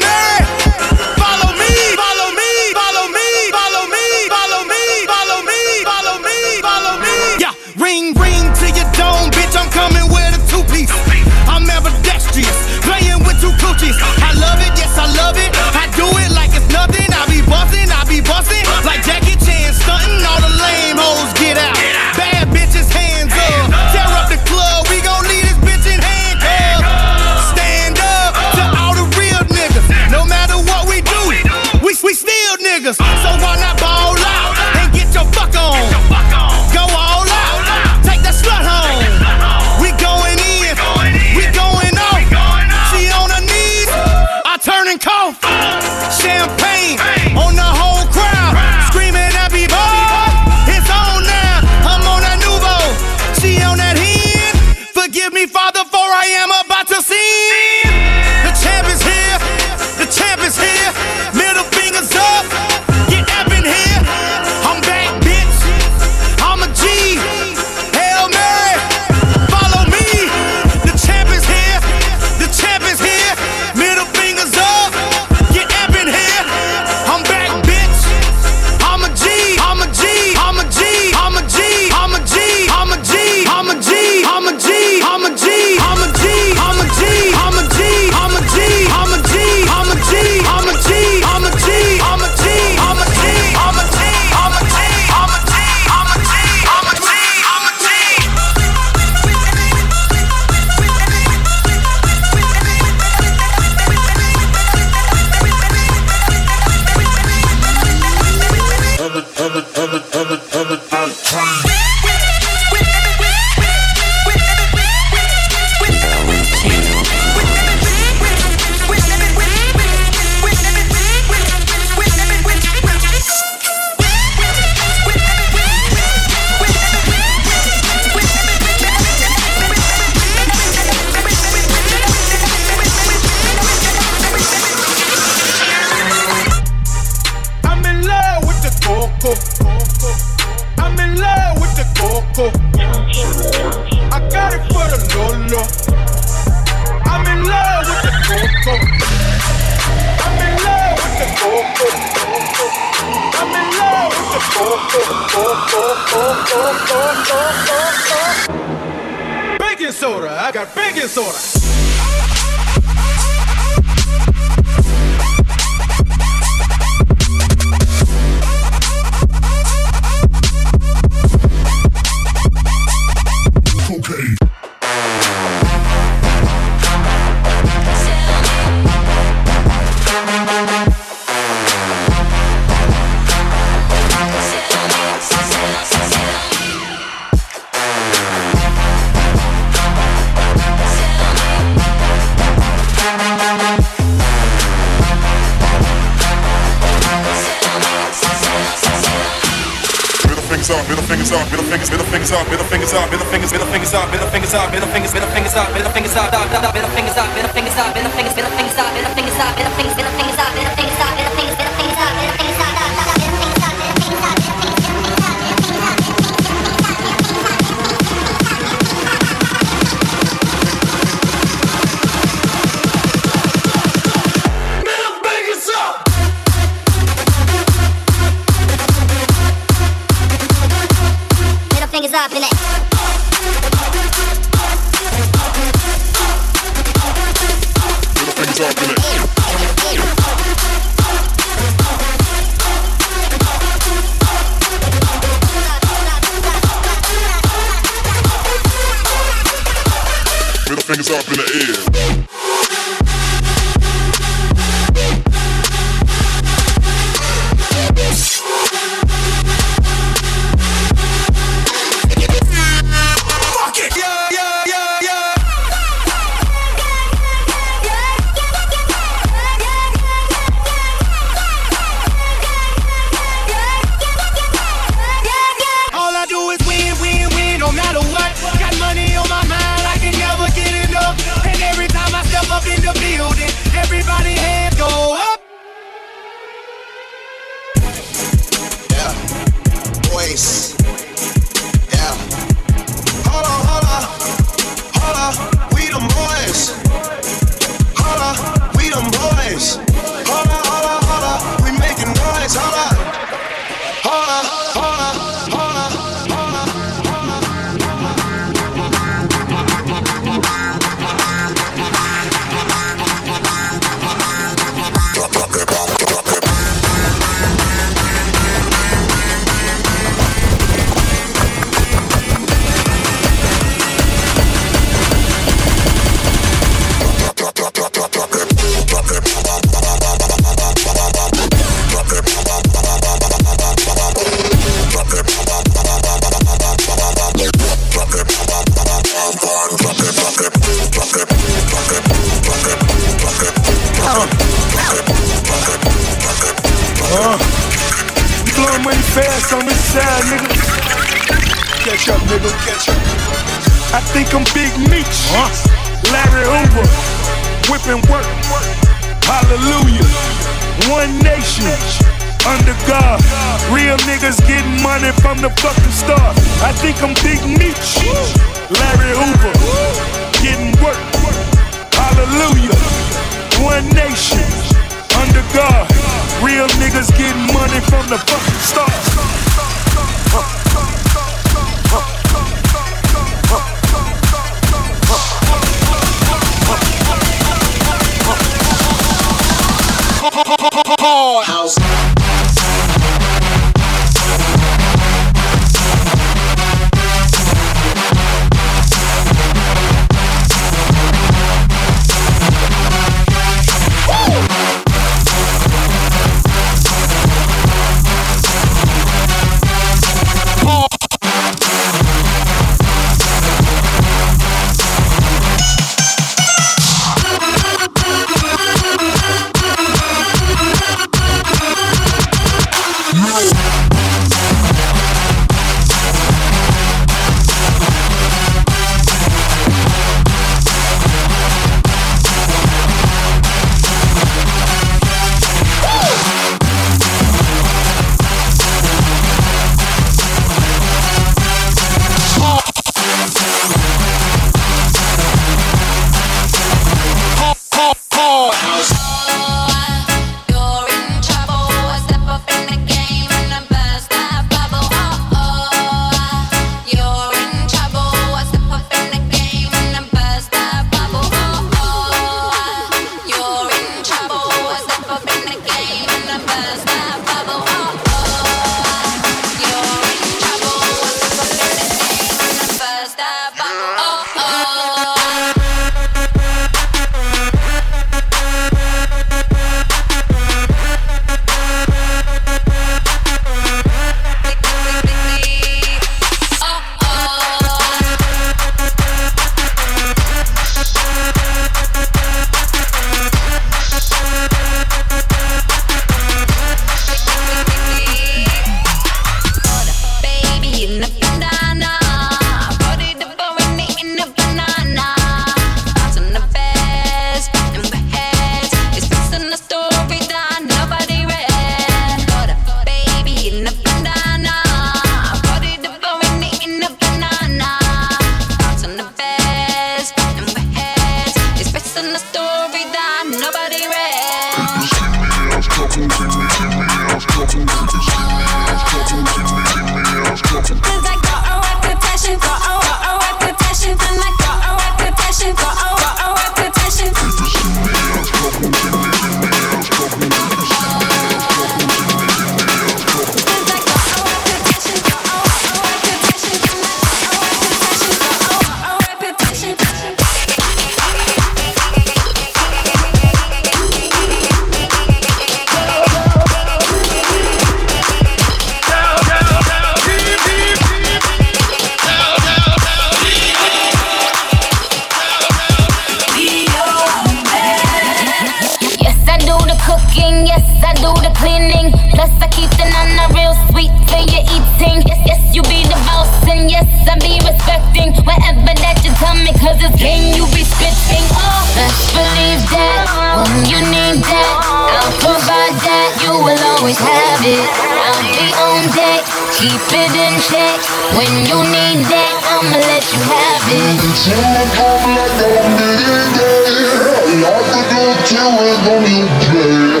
Yeah.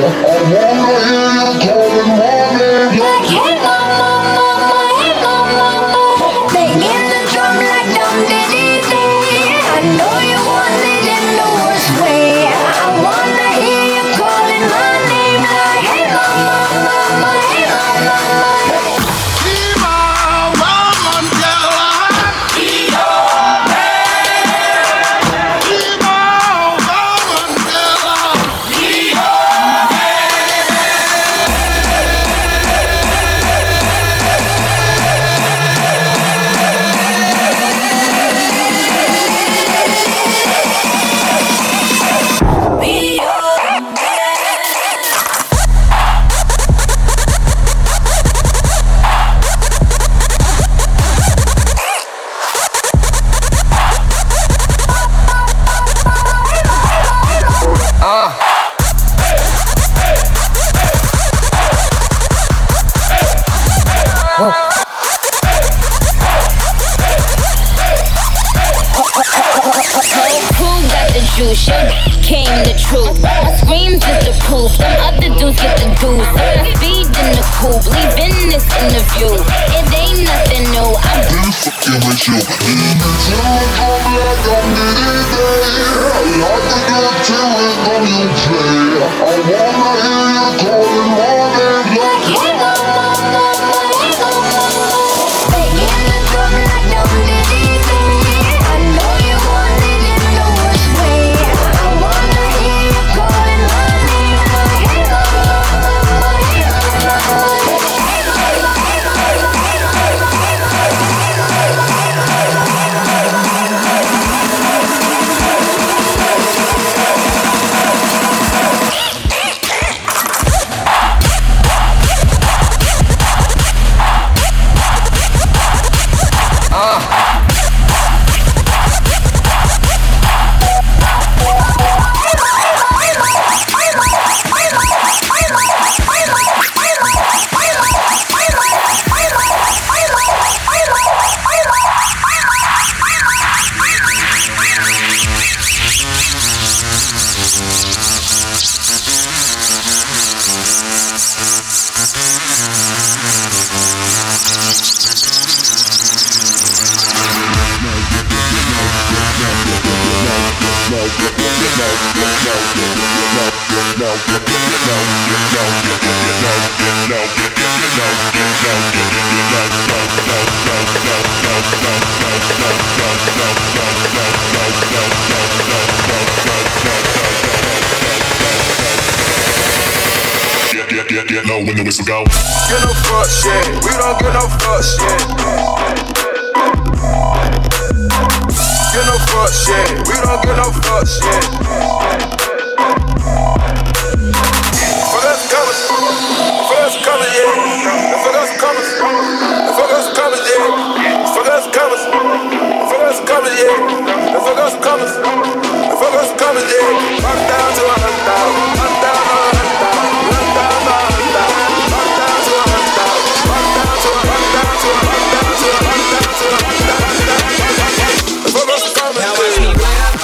Get no fuck shit. We don't get no fuck shit. Us coming, yeah. Fuck us coming. Fuck us coming, yeah. Rock down to a hundred thousand. Rock down to a hundred thousand. Rock down to a hundred thousand. Rock down to a hundred thousand. Rock down to a rock down to a rock down to a rock down to a rock down to a Fuck us Now watch me whip.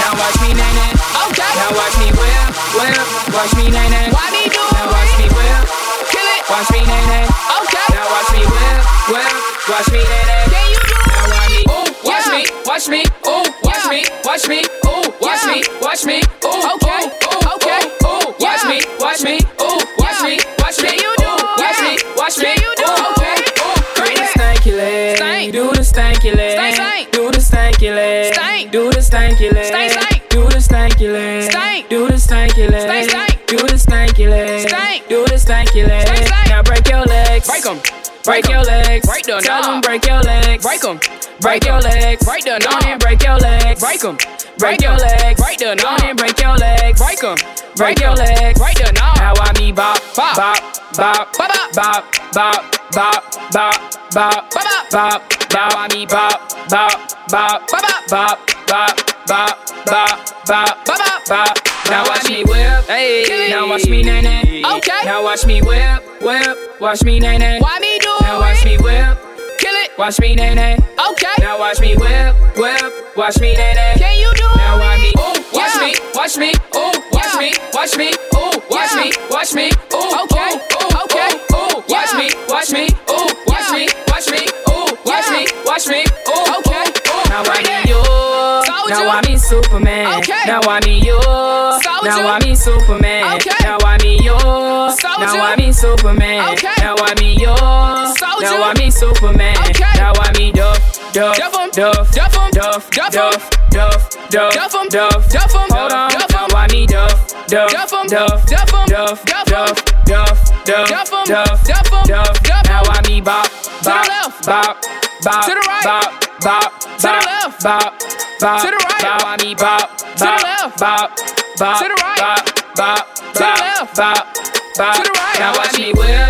Now watch me nae nae. Okay. Now watch me whip, whip. Watch me nae nae. Why me do Now watch me whip. Kill it. Watch me nae nae. Okay. Now watch me whip, whip. Watch me nae nae. Watch me. Ooh, watch me, watch me. Ooh, watch me, watch me. Ooh, okay, ooh, okay. Ooh, watch me, watch me. Ooh, watch me, watch me. You do Watch me, watch me. Ooh, okay. Ooh, do the stanky leg. Do the stanky leg. Do the stanky leg. Do the stanky leg. Do the stanky leg. Do the stanky leg. Do the stanky leg. Do the stanky leg. Now break your legs. Break 'em. Break your legs. Break them. Tell them break your legs. Break 'em. Break your legs. Break them. Don't and break your legs. Break 'em. Break your legs. Break them. Don't and break your legs. Break 'em. Break your legs. Break them. Now I me bop, bop, bop, bop, bop, bop, bop, bop, bop, bop, bop, bop. Now I me bop, bop, bop, bop, bop, bop, bop, bop, bop, bop, bop. Now watch me whip, hey. Now watch me nae nae. Okay. Now watch me whip, whip. Watch me nae nae. Why me do Now watch me whip. It. Watch me nae nae. Okay. Now watch me whip, whip. Watch me nae nae. Can you do Now watch me. Ooh, watch me, watch me. Ooh, watch me, watch me. Ooh, watch me, watch me. Ooh, okay, ooh, okay. Ooh, watch me, watch me. Ooh, watch me, watch me. Ooh, watch me, watch me. Ooh, okay. Now I need you. Now I me Superman. Okay. Now I me you. Now I me Superman. Okay. Now I me you. Now I me Superman. Okay. Now I me you. Now I me Superman. Okay. Now I me Duff, Duff, Duff, Duff, Duff, Duff, Duff, Duff, Duff, Duff, Duff, Duff. Hold on. Now I me Duff, Duff, Duff, Duff, Duff, Duff, Duff, Duff, Duff, Duff, Duff. Now I me Bop, Bop, Bop, Bop, to the right, Bop, Bop, to the left, Bop, Bop, to the right. Now I me Bop, to the left, Bop, Bop, to the right, Bop, Bop, to the left, Bop, Bop. To the right. Now watch me whip,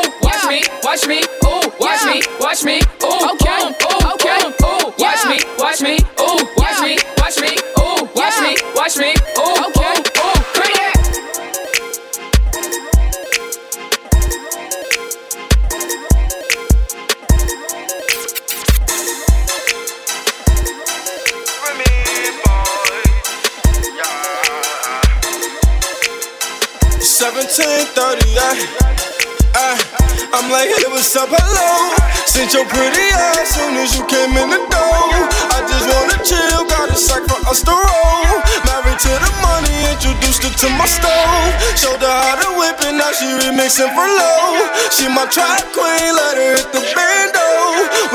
what's up, hello? Sent your pretty ass soon as you came in the door. I just wanna chill, got a sack for us to roll. Married to the money, introduced her to my stove. Showed her how to whip it, now she remixing for low. She my track queen, let her hit the bando.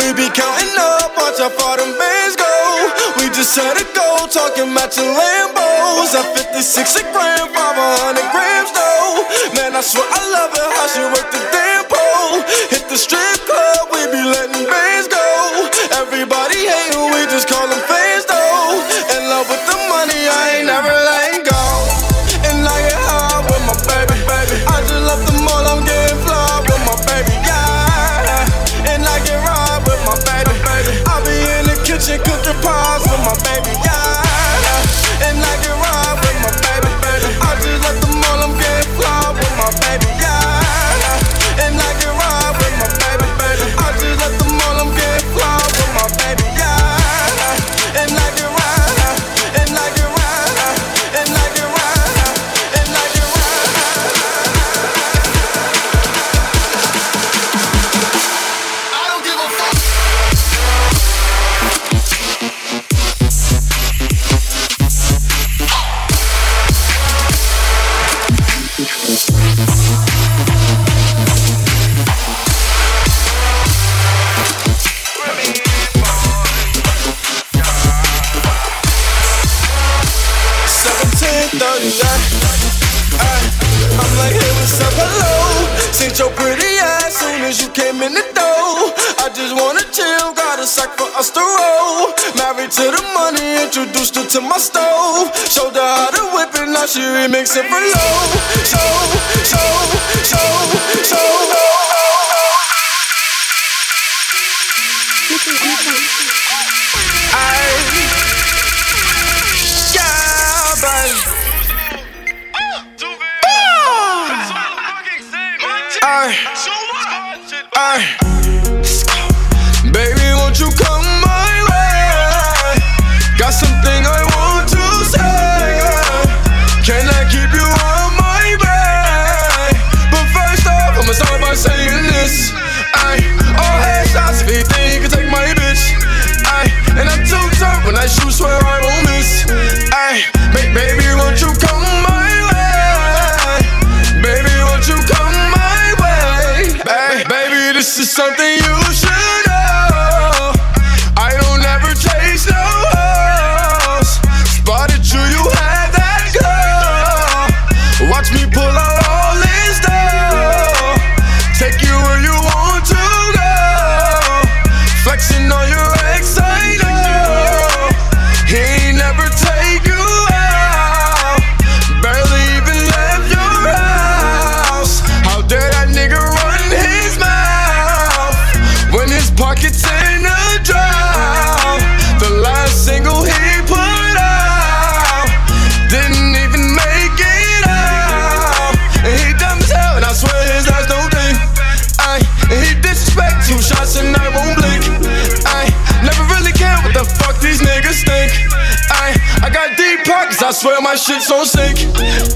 We be counting up, watch how far them bands go. We just set a goal, talking matching Lambos. At 56 a gram, 500 grams though. Man, I swear I love her, how she work the. Hit the strip club, we be letting bands go. Everybody hating, whip it, now she for low. So, so, so, so. Yeah, baby. Ay, ay. My shit's on sync.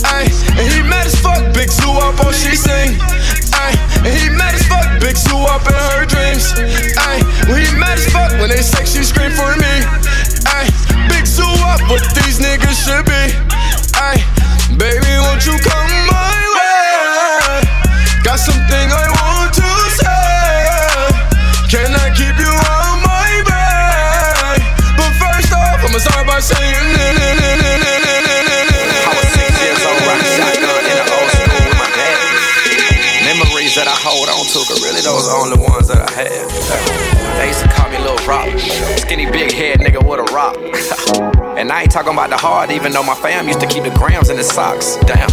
Ay, and he mad as fuck, big zoo up all she sing. Ay, and he mad as fuck, big zoo up in her dreams. Ay, when he mad as fuck when they sex, she scream for me. Ay, big zoo up, what these niggas should be. Are only ones that I. They used to call me Lil Rock. Skinny big head nigga with a rock. and I ain't talking about the hard, even though my fam used to keep the grams in the socks. Damn.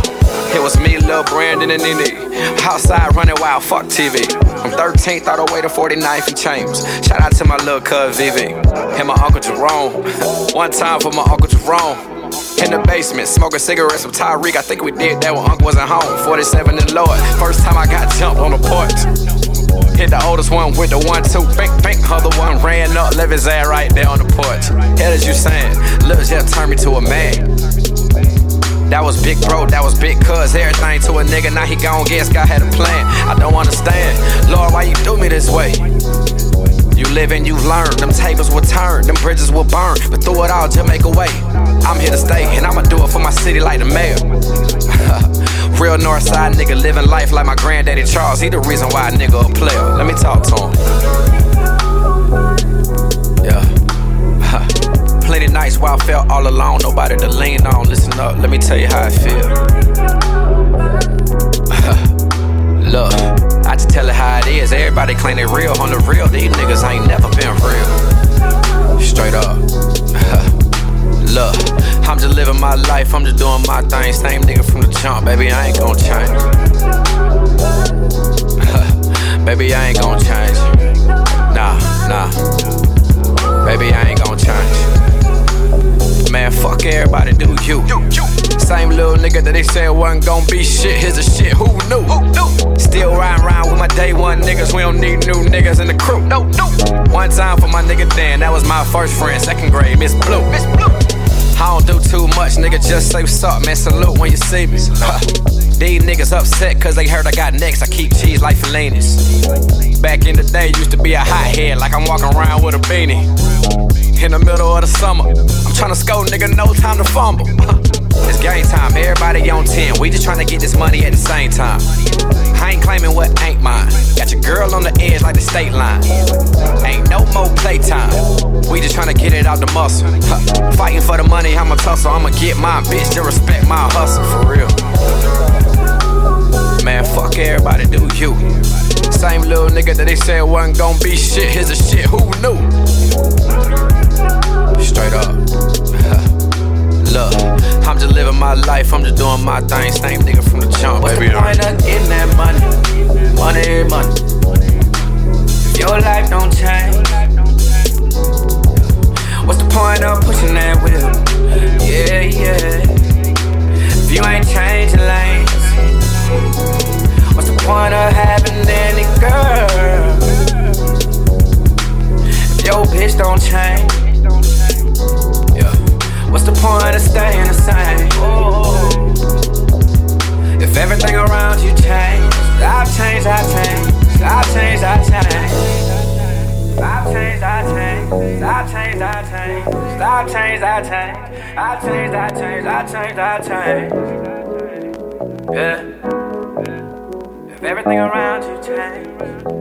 It was me, Lil Brandon, and Nene. Outside running wild, fuck TV. From 13th all the way to 49th and Chambers. Shout out to my little cuz Vivi. And my Uncle Jerome. One time for my Uncle Jerome. In the basement, smoking cigarettes with Tyreek. I think we did that when Uncle wasn't home. 47 and Lord. First time I got jumped on the porch. Hit the oldest one with the one, two, bink, bink. Other one ran up, left his ass right there on the porch. Hell as you saying, Lil just turned me to a man. That was big bro, that was big cuz. Everything to a nigga, now he gon' guess God had a plan. I don't understand. Lord, why you do me this way? You live and you've learned. Them tables will turn, them bridges will burn. But through it all, just make a way. I'm here to stay, and I'ma do it for my city like the mayor. Real Northside nigga living life like my granddaddy Charles. He the reason why a nigga a player. Let me talk to him. Yeah. Plenty nights where I felt all alone, nobody to lean on. Listen up, let me tell you how I feel. Look, I just tell it how it is. Everybody claim they real on the real. These niggas ain't never been real. Straight up. Look, I'm just living my life. I'm just doing my thing. Same nigga from the jump, baby. I ain't gon' change. baby, I ain't gon' change. Nah, nah. Baby, I ain't gon' change. Man, fuck everybody, do you. Same little nigga that they said wasn't gon' be shit. Here's a shit, who knew? Still riding around with my day one niggas. We don't need new niggas in the crew. No, no. One time for my nigga Dan, that was my first friend, second grade, Miss Blue. Miss Blue. I don't do too much, nigga. Just say what's up, man. Salute when you see me. These niggas upset cause they heard I got next. I keep cheese like Fellinis. Back in the day, used to be a hot head, like I'm walking around with a beanie. In the middle of the summer, I'm trying to score, nigga, no time to fumble. It's game time, everybody on 10. We just tryna get this money at the same time. I ain't claiming what ain't mine. Got your girl on the edge like the state line. Ain't no more playtime. We just tryna get it out the muscle. Huh. Fighting for the money, I'm a tussle. I'ma get mine, bitch. Just respect my hustle, for real. Man, fuck everybody, do you. Same little nigga that they said wasn't gon' be shit. Here's a shit, who knew? Straight up. Look, I'm just living my life, I'm just doing my thing. Same nigga from the jump, What's baby. the point of getting that money? Money, money. If your life don't change, what's the point of pushing that wheel? Yeah, yeah. If you ain't changing lanes, what's the point of having any girl? If your bitch don't change. What's the point of staying the same? If everything around you change, I've changed, I changed, I've changed, I changed. I've changed, I changed, I've changed, I changed, I've changed, I changed, I've changed, I changed, I changed, I changed. Yeah. If everything around you change,